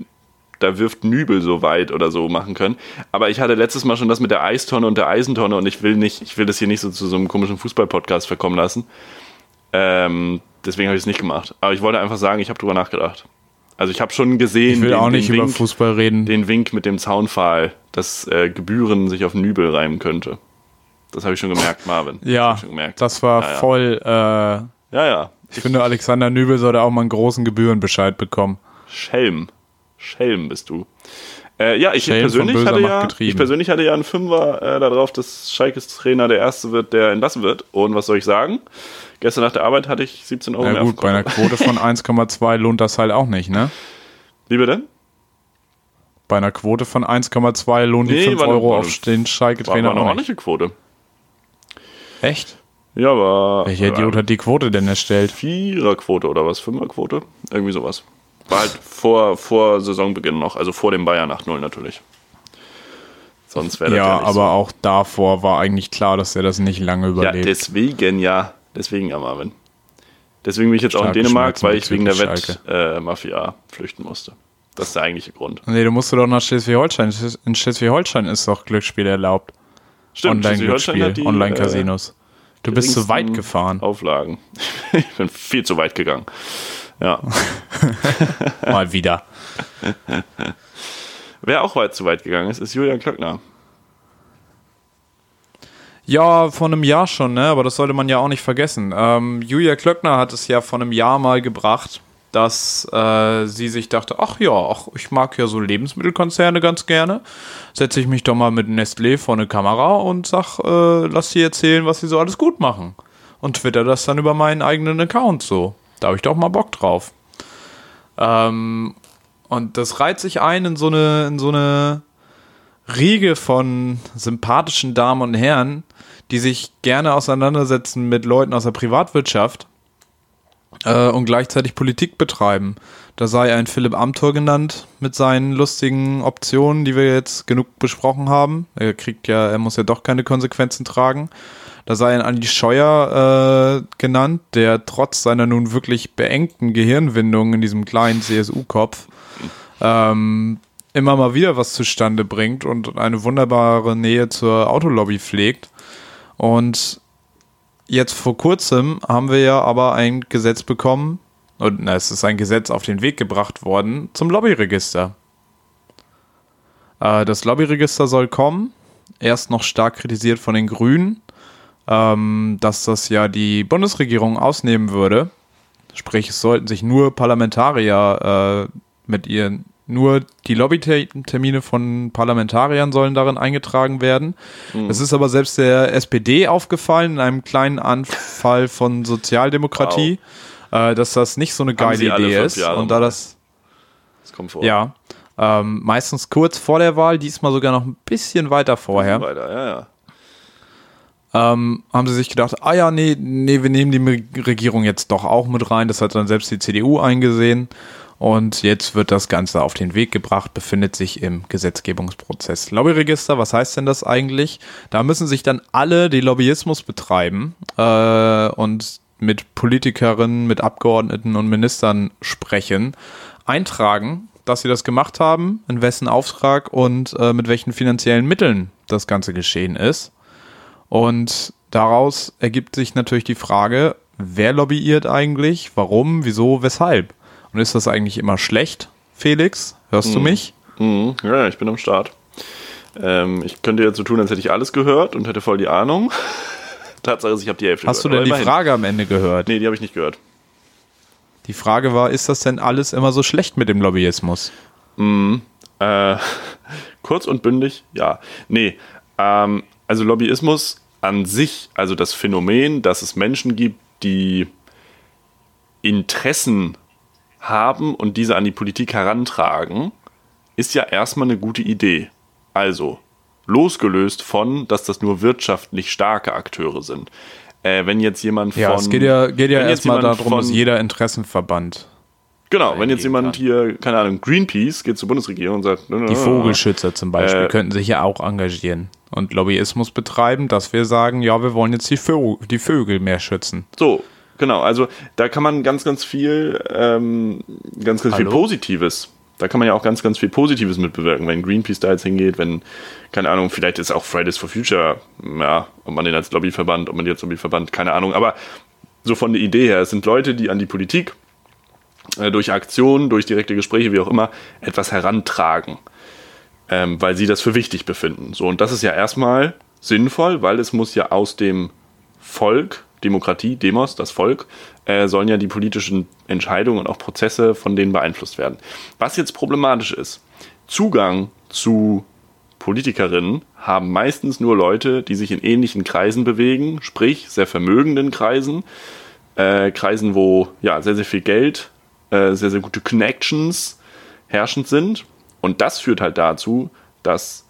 da wirft Nübel so weit oder so machen können. Aber ich hatte letztes Mal schon das mit der Eistonne und der Eisentonne und ich will nicht, ich will das hier nicht so zu so einem komischen Fußball-Podcast verkommen lassen. Ähm, deswegen habe ich es nicht gemacht. Aber ich wollte einfach sagen, ich habe drüber nachgedacht. Also ich habe schon gesehen, Ich will den, auch nicht über Wink, Fußball reden. den Wink mit dem Zaunpfahl, dass äh, Gebühren sich auf Nübel reimen könnte. Das habe ich schon gemerkt, Marvin. Das ja, ich schon gemerkt. das war Ja, ja. voll. Äh, Ja, ja. ich finde, Alexander Nübel sollte auch mal einen großen Gebührenbescheid bekommen. Schelm. Schelm bist du. Äh, ja, ich Schelm persönlich, hatte ja, ich persönlich hatte ja einen Fünfer äh, darauf, dass Schalkes Trainer der Erste wird, der entlassen wird. Und was soll ich sagen? Gestern nach der Arbeit hatte ich 17 Euro Na gut, bei einer. Quote von 1,2 lohnt das halt auch nicht, ne? Wie bitte? Bei einer Quote von 1,2 lohnt die Nee, 5 war eine- Euro war auf eine- den War, Schalke-Trainer war eine auch nicht. ordentliche Quote. Echt? Ja, aber. Welcher Idiot hat die Quote denn erstellt? Viererquote oder was? Fünferquote? Irgendwie sowas. War halt vor, vor Saisonbeginn noch, also vor dem Bayern 8-0 natürlich. Sonst wäre das ja, Ja, aber so. auch davor war eigentlich klar, dass er das nicht lange Ja, überlebt. deswegen ja. Deswegen ja, Marvin. Deswegen bin ich jetzt auch in Starke Dänemark, weil ich wegen der Wettmafia flüchten musste. Das ist der eigentliche Grund. nee, du musst doch nach Schleswig-Holstein. In Schleswig-Holstein ist doch Glücksspiel erlaubt. Stimmt, Online-Glücksspiel, Online-Casinos. Du bist zu weit gefahren. Auflagen. ich bin viel zu weit gegangen. Ja. Mal wieder. Wer auch weit zu weit gegangen ist, ist Julian Klöckner. Ja, vor einem Jahr schon, ne? aber das sollte man ja auch nicht vergessen. Ähm, Julia Klöckner hat es ja vor einem Jahr mal gebracht, dass äh, sie sich dachte, ach ja, ach, ich mag ja so Lebensmittelkonzerne ganz gerne. Setze ich mich doch mal mit Nestlé vor eine Kamera und sag, äh, lass sie erzählen, was sie so alles gut machen. Und twitter das dann über meinen eigenen Account so. Da habe ich doch mal Bock drauf. Ähm, und das reiht sich ein in so eine, in so eine Riege von sympathischen Damen und Herren, die sich gerne auseinandersetzen mit Leuten aus der Privatwirtschaft äh, und gleichzeitig Politik betreiben. Da sei ein Philipp Amthor genannt mit seinen lustigen Optionen, die wir jetzt genug besprochen haben. Er kriegt ja, er muss ja doch keine Konsequenzen tragen. Da sei ein Andi Scheuer äh, genannt, der trotz seiner nun wirklich beengten Gehirnwindung in diesem kleinen CSU-Kopf ähm, immer mal wieder was zustande bringt und eine wunderbare Nähe zur Autolobby pflegt. Und jetzt vor kurzem haben wir ja aber ein Gesetz bekommen, und na, es ist ein Gesetz auf den Weg gebracht worden zum Lobbyregister. Äh, das Lobbyregister soll kommen, erst noch stark kritisiert von den Grünen, ähm, dass das ja die Bundesregierung ausnehmen würde. Sprich, es sollten sich nur Parlamentarier äh, mit ihren, nur die Lobbytermine von Parlamentariern sollen darin eingetragen werden. Es ist aber selbst der SPD aufgefallen in einem kleinen Anfall von Sozialdemokratie, äh, dass das nicht so eine geile Idee ist. Jahre Und da das Das kommt vor. ja, ähm, meistens kurz vor der Wahl, diesmal sogar noch ein bisschen weiter vorher, Weiter, ja, ja. Ähm, haben sie sich gedacht, ah ja, nee, nee, wir nehmen die Regierung jetzt doch auch mit rein. Das hat dann selbst die CDU eingesehen. Und jetzt wird das Ganze auf den Weg gebracht, befindet sich im Gesetzgebungsprozess. Lobbyregister, was heißt denn das eigentlich? Da müssen sich dann alle, die Lobbyismus betreiben äh, und mit Politikerinnen, mit Abgeordneten und Ministern sprechen, eintragen, dass sie das gemacht haben, in wessen Auftrag und äh, mit welchen finanziellen Mitteln das Ganze geschehen ist. Und daraus ergibt sich natürlich die Frage, wer lobbyiert eigentlich, warum, wieso, weshalb? Und ist das eigentlich immer schlecht, Felix? Hörst du mich? Mhm. Ja, ich bin am Start. Ähm, ich könnte jetzt so tun, als hätte ich alles gehört und hätte voll die Ahnung. Tatsache ist, ich habe die Hälfte Hast gehört. du denn die Frage am Ende gehört? Nee, die habe ich nicht gehört. Die Frage war, ist das denn alles immer so schlecht mit dem Lobbyismus? Äh, kurz und bündig, ja. Nee, ähm, also Lobbyismus an sich, also das Phänomen, dass es Menschen gibt, die Interessen haben und diese an die Politik herantragen, ist ja erstmal eine gute Idee. Also, losgelöst von, dass das nur wirtschaftlich starke Akteure sind. Äh, wenn jetzt jemand Ja, von. es geht ja, geht ja erstmal darum, dass von- jeder Interessenverband, Genau, wenn jetzt jemand kann. hier, keine Ahnung, Greenpeace geht zur Bundesregierung und sagt, die Vogelschützer zum Beispiel, Äh, könnten sich ja auch engagieren und Lobbyismus betreiben, dass wir sagen, ja, wir wollen jetzt die, Vö die Vögel mehr schützen. So, genau. Also da kann man ganz, ganz viel, ähm, ganz, ganz viel Hallo? Positives. Da kann man ja auch ganz, ganz viel Positives mitbewirken, wenn Greenpeace da jetzt hingeht, wenn, keine Ahnung, vielleicht ist auch Fridays for Future, ja, ob man den als Lobbyverband, ob man die als Lobbyverband, keine Ahnung, aber so von der Idee her, es sind Leute, die an die Politik äh, durch Aktionen, durch direkte Gespräche, wie auch immer, etwas herantragen, ähm, weil sie das für wichtig befinden. So, und das ist ja erstmal sinnvoll, weil es muss ja aus dem Volk, Demokratie, Demos, das Volk, äh, sollen ja die politischen Entscheidungen und auch Prozesse von denen beeinflusst werden. Was jetzt problematisch ist, Zugang zu Politikerinnen haben meistens nur Leute, die sich in ähnlichen Kreisen bewegen, sprich sehr vermögenden Kreisen, äh, Kreisen, wo ja sehr, sehr viel Geld, äh, sehr, sehr gute Connections herrschend sind. Und das führt halt dazu, dass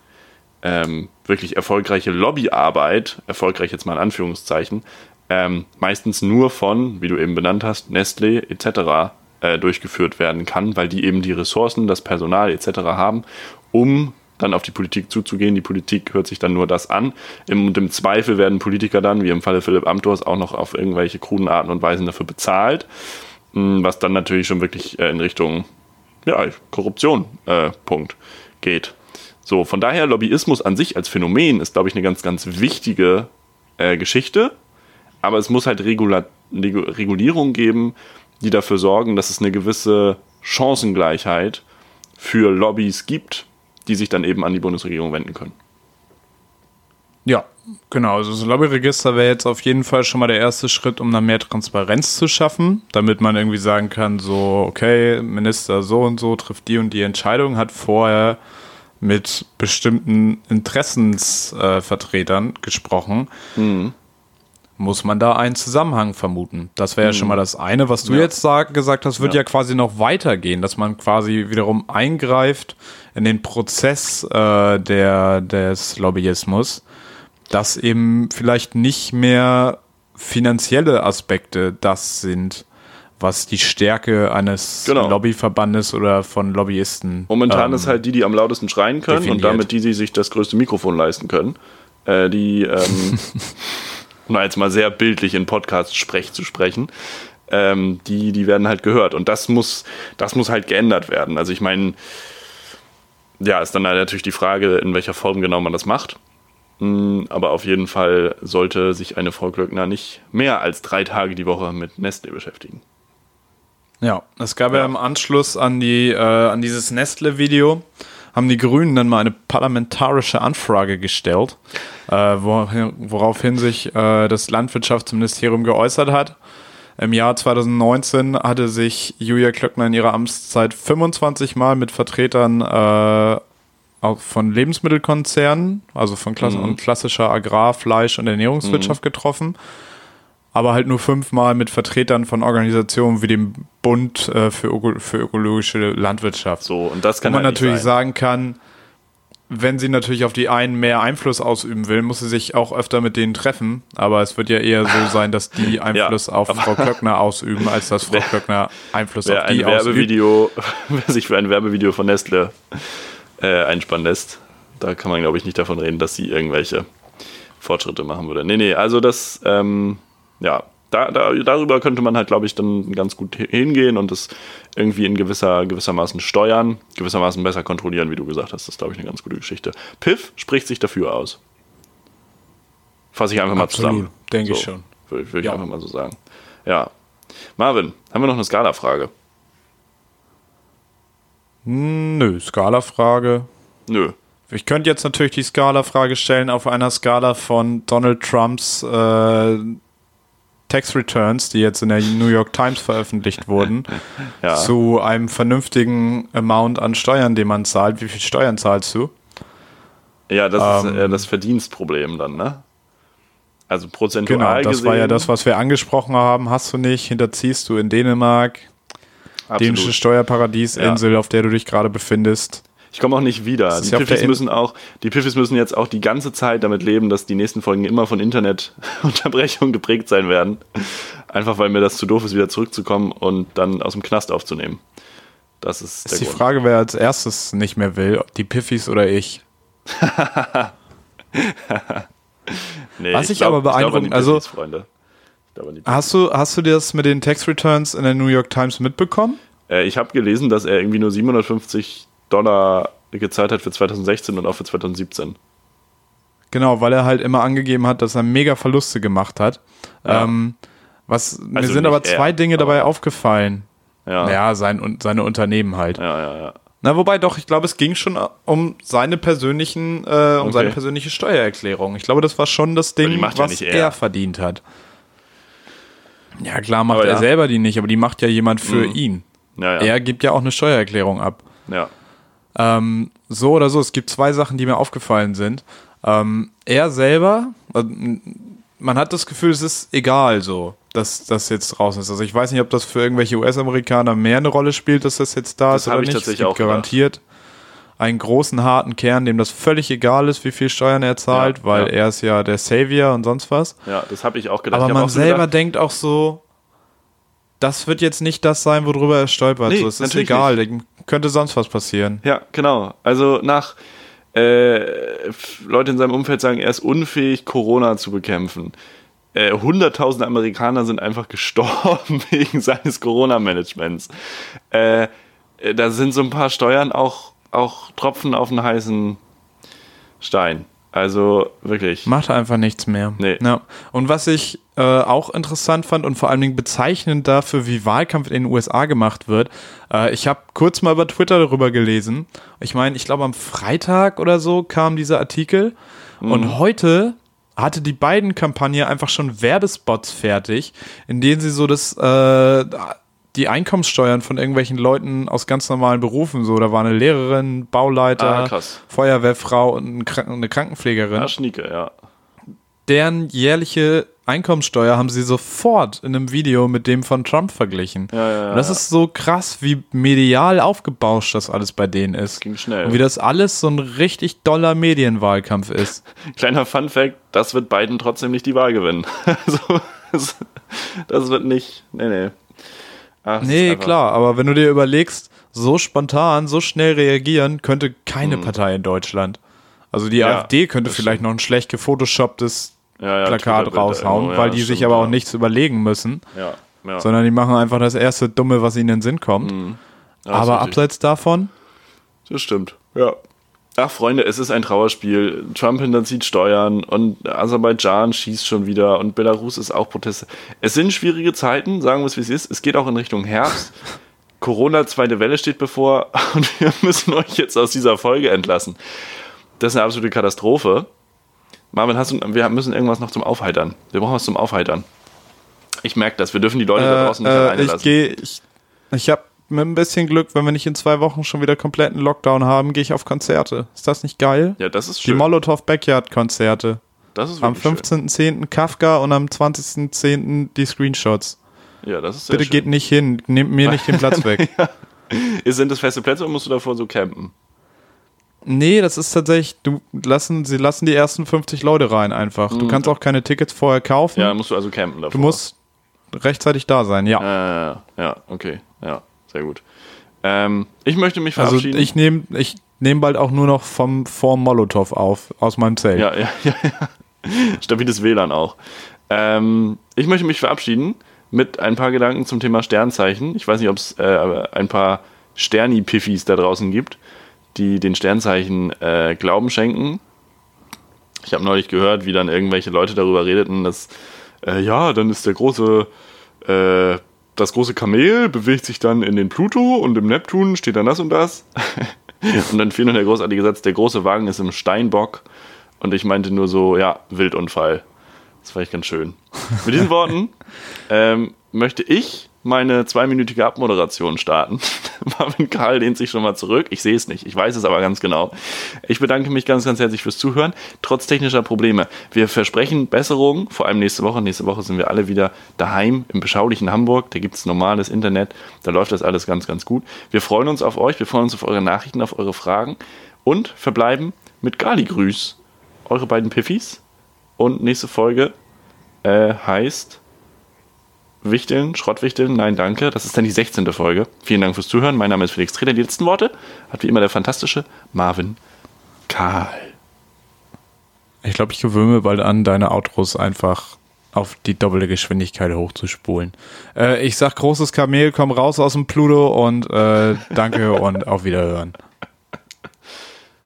ähm, wirklich erfolgreiche Lobbyarbeit, erfolgreich jetzt mal in Anführungszeichen, ähm, meistens nur von, wie du eben benannt hast, Nestlé etc. Äh, durchgeführt werden kann, weil die eben die Ressourcen, das Personal etc. haben, um dann auf die Politik zuzugehen. Die Politik hört sich dann nur das an. Im, und im Zweifel werden Politiker dann, wie im Falle Philipp Amthors, auch noch auf irgendwelche kruden Arten und Weisen dafür bezahlt, was dann natürlich schon wirklich äh, in Richtung ja, Korruption äh, Punkt geht. So, von daher Lobbyismus an sich als Phänomen ist, glaube ich, eine ganz, ganz wichtige äh, Geschichte. Aber es muss halt Regula Regu- Regulierung geben, die dafür sorgen, dass es eine gewisse Chancengleichheit für Lobbys gibt, die sich dann eben an die Bundesregierung wenden können. Ja, genau. Also das Lobbyregister wäre jetzt auf jeden Fall schon mal der erste Schritt, um dann mehr Transparenz zu schaffen, damit man irgendwie sagen kann, so, okay, Minister so und so trifft die und die Entscheidung, hat vorher mit bestimmten Interessensvertretern äh, gesprochen. Muss man da einen Zusammenhang vermuten? Das wäre ja schon mal das eine. Was du Ja. jetzt sag, gesagt hast, wird ja. Ja. quasi noch weitergehen, dass man quasi wiederum eingreift in den Prozess äh, der, des Lobbyismus, dass eben vielleicht nicht mehr finanzielle Aspekte das sind, was die Stärke eines Genau. Lobbyverbandes oder von Lobbyisten. Momentan ähm, ist halt die, die am lautesten schreien können definiert. und damit die, die sich das größte Mikrofon leisten können, äh, die, ähm, um jetzt mal sehr bildlich in Podcast-Sprech zu sprechen, ähm, die, die werden halt gehört. Und das muss, das muss halt geändert werden. Also ich meine, ja, ist dann halt natürlich die Frage, in welcher Form genau man das macht. Aber auf jeden Fall sollte sich eine Frau Glöckner nicht mehr als drei Tage die Woche mit Nestle beschäftigen. Ja, es gab ja, Ja. im Anschluss an die äh, an dieses Nestle-Video haben die Grünen dann mal eine parlamentarische Anfrage gestellt, äh, woraufhin, sich äh, das Landwirtschaftsministerium geäußert hat. Im Jahr 2019 hatte sich Julia Klöckner in ihrer Amtszeit 25 Mal mit Vertretern äh, von Lebensmittelkonzernen, also von Klasse und klassischer Agrar-, Fleisch- und Ernährungswirtschaft getroffen aber halt nur fünfmal mit Vertretern von Organisationen wie dem Bund äh, für, Öko für ökologische Landwirtschaft. So, und das Wo kann man halt natürlich sagen kann, wenn sie natürlich auf die einen mehr Einfluss ausüben will, muss sie sich auch öfter mit denen treffen. Aber es wird ja eher so sein, dass die Einfluss auf Frau Klöckner ausüben, als dass Frau Klöckner Einfluss auf ein die ausübt. Werbevideo, wer sich für ein Werbevideo von Nestle äh, einspannen lässt, da kann man, glaube ich, nicht davon reden, dass sie irgendwelche Fortschritte machen würde. Nee, nee, also das, ähm, ja, da, da, darüber könnte man halt, glaube ich, dann ganz gut hi- hingehen und das irgendwie in gewisser, gewissermaßen steuern, gewissermaßen besser kontrollieren, wie du gesagt hast. Das ist, glaube ich, eine ganz gute Geschichte. Piff spricht sich dafür aus. Fasse ich einfach mal Absolut, zusammen. denke ich So, schon. Würde würd ich Ja. einfach mal so sagen. Ja. Marvin, haben wir noch eine Skala-Frage? Nö, Skala-Frage. Nö. Ich könnte jetzt natürlich die Skala-Frage stellen auf einer Skala von Donald Trumps äh, Tax Returns, die jetzt in der New York Times veröffentlicht wurden, Ja. zu einem vernünftigen Amount an Steuern, den man zahlt. Wie viel Steuern zahlst du? Ja, das ist Ähm. äh, das Verdienstproblem dann, ne? Also prozentual Genau, das gesehen. war ja das, was wir angesprochen haben. Hast du nicht, hinterziehst du in Dänemark, dänische absolut. Steuerparadiesinsel, auf der du dich gerade befindest. Ich komme auch nicht wieder. Die ja Piffis müssen auch, die Piffis müssen jetzt auch die ganze Zeit damit leben, dass die nächsten Folgen immer von Internetunterbrechungen geprägt sein werden. Einfach weil mir das zu doof ist, wieder zurückzukommen und dann aus dem Knast aufzunehmen. Das ist, der Ist die Grund. Frage, wer als erstes nicht mehr will, die Piffis oder ich. Nee, Was ich glaub- aber glaub die beeindruckend- also- Piffis, Hast du, hast du das mit den Tax Returns in der New York Times mitbekommen? Äh, ich habe gelesen, dass er irgendwie nur 750 Dollar gezahlt hat für 2016 und auch für 2017. Genau, weil er halt immer angegeben hat, dass er mega Verluste gemacht hat. Ja. Ähm, was, mir Also sind nicht aber zwei er, Dinge dabei aufgefallen. Ja, ja, Ja, sein, und seine Unternehmen halt. ja. ja, Na, wobei doch, ich glaube, es ging schon um seine persönlichen, äh, um Okay. seine persönliche Steuererklärung. Ich glaube, das war schon das Ding, ja was er. er. verdient hat. Ja, klar macht Aber er ja. selber die nicht, aber die macht ja jemand für Mhm. ihn. ja, ja, Er gibt ja auch eine Steuererklärung ab. ja. Ähm, so oder so, es gibt zwei Sachen, die mir aufgefallen sind. Ähm, er selber, äh, man hat das Gefühl, es ist egal so, dass das jetzt draußen ist. Also ich weiß nicht, ob das für irgendwelche US-Amerikaner mehr eine Rolle spielt, dass das jetzt da Das ist oder ich nicht. tatsächlich es gibt auch gedacht. Einen großen, harten Kern, dem das völlig egal ist, wie viel Steuern er zahlt, Ja, weil ja. er ist ja der Savior und sonst was. Ja, das habe ich auch gedacht. Aber man selber gedacht, denkt auch so, das wird jetzt nicht das sein, worüber er stolpert. Nee, so, es ist egal, dem könnte sonst was passieren. Ja, genau. Also nach äh, Leute in seinem Umfeld sagen, er ist unfähig, Corona zu bekämpfen. Äh, Hunderttausende Amerikaner sind einfach gestorben wegen seines Corona-Managements. Äh, äh, da sind so ein paar Steuern auch, auch Tropfen auf einen heißen Stein. Also wirklich. Macht einfach nichts mehr. Nee. Ja. Und was ich äh, auch interessant fand und vor allen Dingen bezeichnend dafür, wie Wahlkampf in den USA gemacht wird, äh, ich habe kurz mal über Twitter darüber gelesen. Ich meine, ich glaube am Freitag oder so kam dieser Artikel und heute hatte die beiden Kampagne einfach schon Werbespots fertig, in denen sie so das äh, die Einkommenssteuern von irgendwelchen Leuten aus ganz normalen Berufen, so da war eine Lehrerin, Bauleiter, Ah. Feuerwehrfrau und eine Krankenpflegerin Ja, Schnieke, ja. deren jährliche Einkommenssteuer haben sie sofort in einem Video mit dem von Trump verglichen. Ja, ja, ja, und das ist so krass, wie medial aufgebauscht das alles bei denen ist. Ging schnell. Und wie das alles so ein richtig doller Medienwahlkampf ist. Kleiner Fun Fact, das wird Biden trotzdem nicht die Wahl gewinnen. Also, das, das wird nicht. Nee, nee. Ach, Nee, klar, aber wenn du dir überlegst, so spontan, so schnell reagieren, könnte keine Hm. Partei in Deutschland. Also die Ja, AfD könnte vielleicht noch ein schlecht gefotoshopptes Ja, ja, Plakat raushauen, weil die sich stimmt, aber auch ja. nichts überlegen müssen, Ja, ja. sondern die machen einfach das erste Dumme, was ihnen in den Sinn kommt. Ist aber abseits davon, Das stimmt. Ja. Ach, Freunde, es ist ein Trauerspiel. Trump hinterzieht Steuern und Aserbaidschan schießt schon wieder und Belarus ist auch Proteste. Es sind schwierige Zeiten, sagen wir es wie es ist. Es geht auch in Richtung Herbst. Corona, zweite Welle steht bevor und wir müssen euch jetzt aus dieser Folge entlassen. Das ist eine absolute Katastrophe. Marvin, hast du, wir müssen irgendwas noch zum Aufheitern. Wir brauchen was zum Aufheitern. Ich merke das, wir dürfen die Leute da draußen nicht äh, alleine ich lassen. ich, ich habe mit ein bisschen Glück, wenn wir nicht in zwei Wochen schon wieder kompletten Lockdown haben, gehe ich auf Konzerte. Ist das nicht geil? Ja, das ist Die schön. Molotov Backyard Konzerte. das ist Am wirklich schön. 15.10. Kafka und am 20.10. die Screenshots. Ja, das ist sehr Bitte schön. geht nicht hin, nehmt mir nicht den Platz weg. Sind das feste Plätze oder musst du davor so campen? Nee, das ist tatsächlich, du lassen, sie lassen die ersten 50 Leute rein einfach. Du kannst auch keine Tickets vorher kaufen. Mhm. Ja, musst du also campen davor. du musst rechtzeitig da sein, ja. Äh, ja, okay. Ja, sehr gut. Ähm, ich möchte mich also verabschieden. ich nehme ich nehm bald auch nur noch vom vorm Molotow auf, aus meinem Zelt. ja, ja, ja, ja. Stabiles WLAN auch. Ähm, ich möchte mich verabschieden mit ein paar Gedanken zum Thema Sternzeichen. Ich weiß nicht, ob es äh, ein paar Sterni-Piffis da draußen gibt, die den Sternzeichen äh, Glauben schenken. Ich habe neulich gehört, wie dann irgendwelche Leute darüber redeten, dass äh, ja, dann ist der große äh, das große Kamel bewegt sich dann in den Pluto und im Neptun steht dann das und das. und dann fiel noch der großartige Satz, der große Wagen ist im Steinbock. Und ich meinte nur so, ja, Wildunfall. Das war echt ganz schön. Mit diesen Worten ähm, möchte ich meine zweiminütige Abmoderation starten. Marvin Karl lehnt sich schon mal zurück. Ich sehe es nicht, ich weiß es aber ganz genau. Ich bedanke mich ganz, ganz herzlich fürs Zuhören. Trotz technischer Probleme. Wir versprechen Besserung, vor allem nächste Woche. Nächste Woche sind wir alle wieder daheim im beschaulichen Hamburg. Da gibt es normales Internet. Da läuft das alles ganz, ganz gut. Wir freuen uns auf euch. Wir freuen uns auf eure Nachrichten, auf eure Fragen und verbleiben mit Gali-Grüß. Eure beiden Piffis. Und nächste Folge äh, heißt Wichteln, Schrottwichteln, nein, danke. Das ist dann die 16. Folge. Vielen Dank fürs Zuhören. Mein Name ist Felix Treder. Die letzten Worte hat wie immer der fantastische Marvin Karl. Ich glaube, ich gewöhne bald an, deine Outros einfach auf die doppelte Geschwindigkeit hochzuspulen. Äh, ich sag großes Kamel, komm raus aus dem Pluto und äh, danke und auf Wiederhören.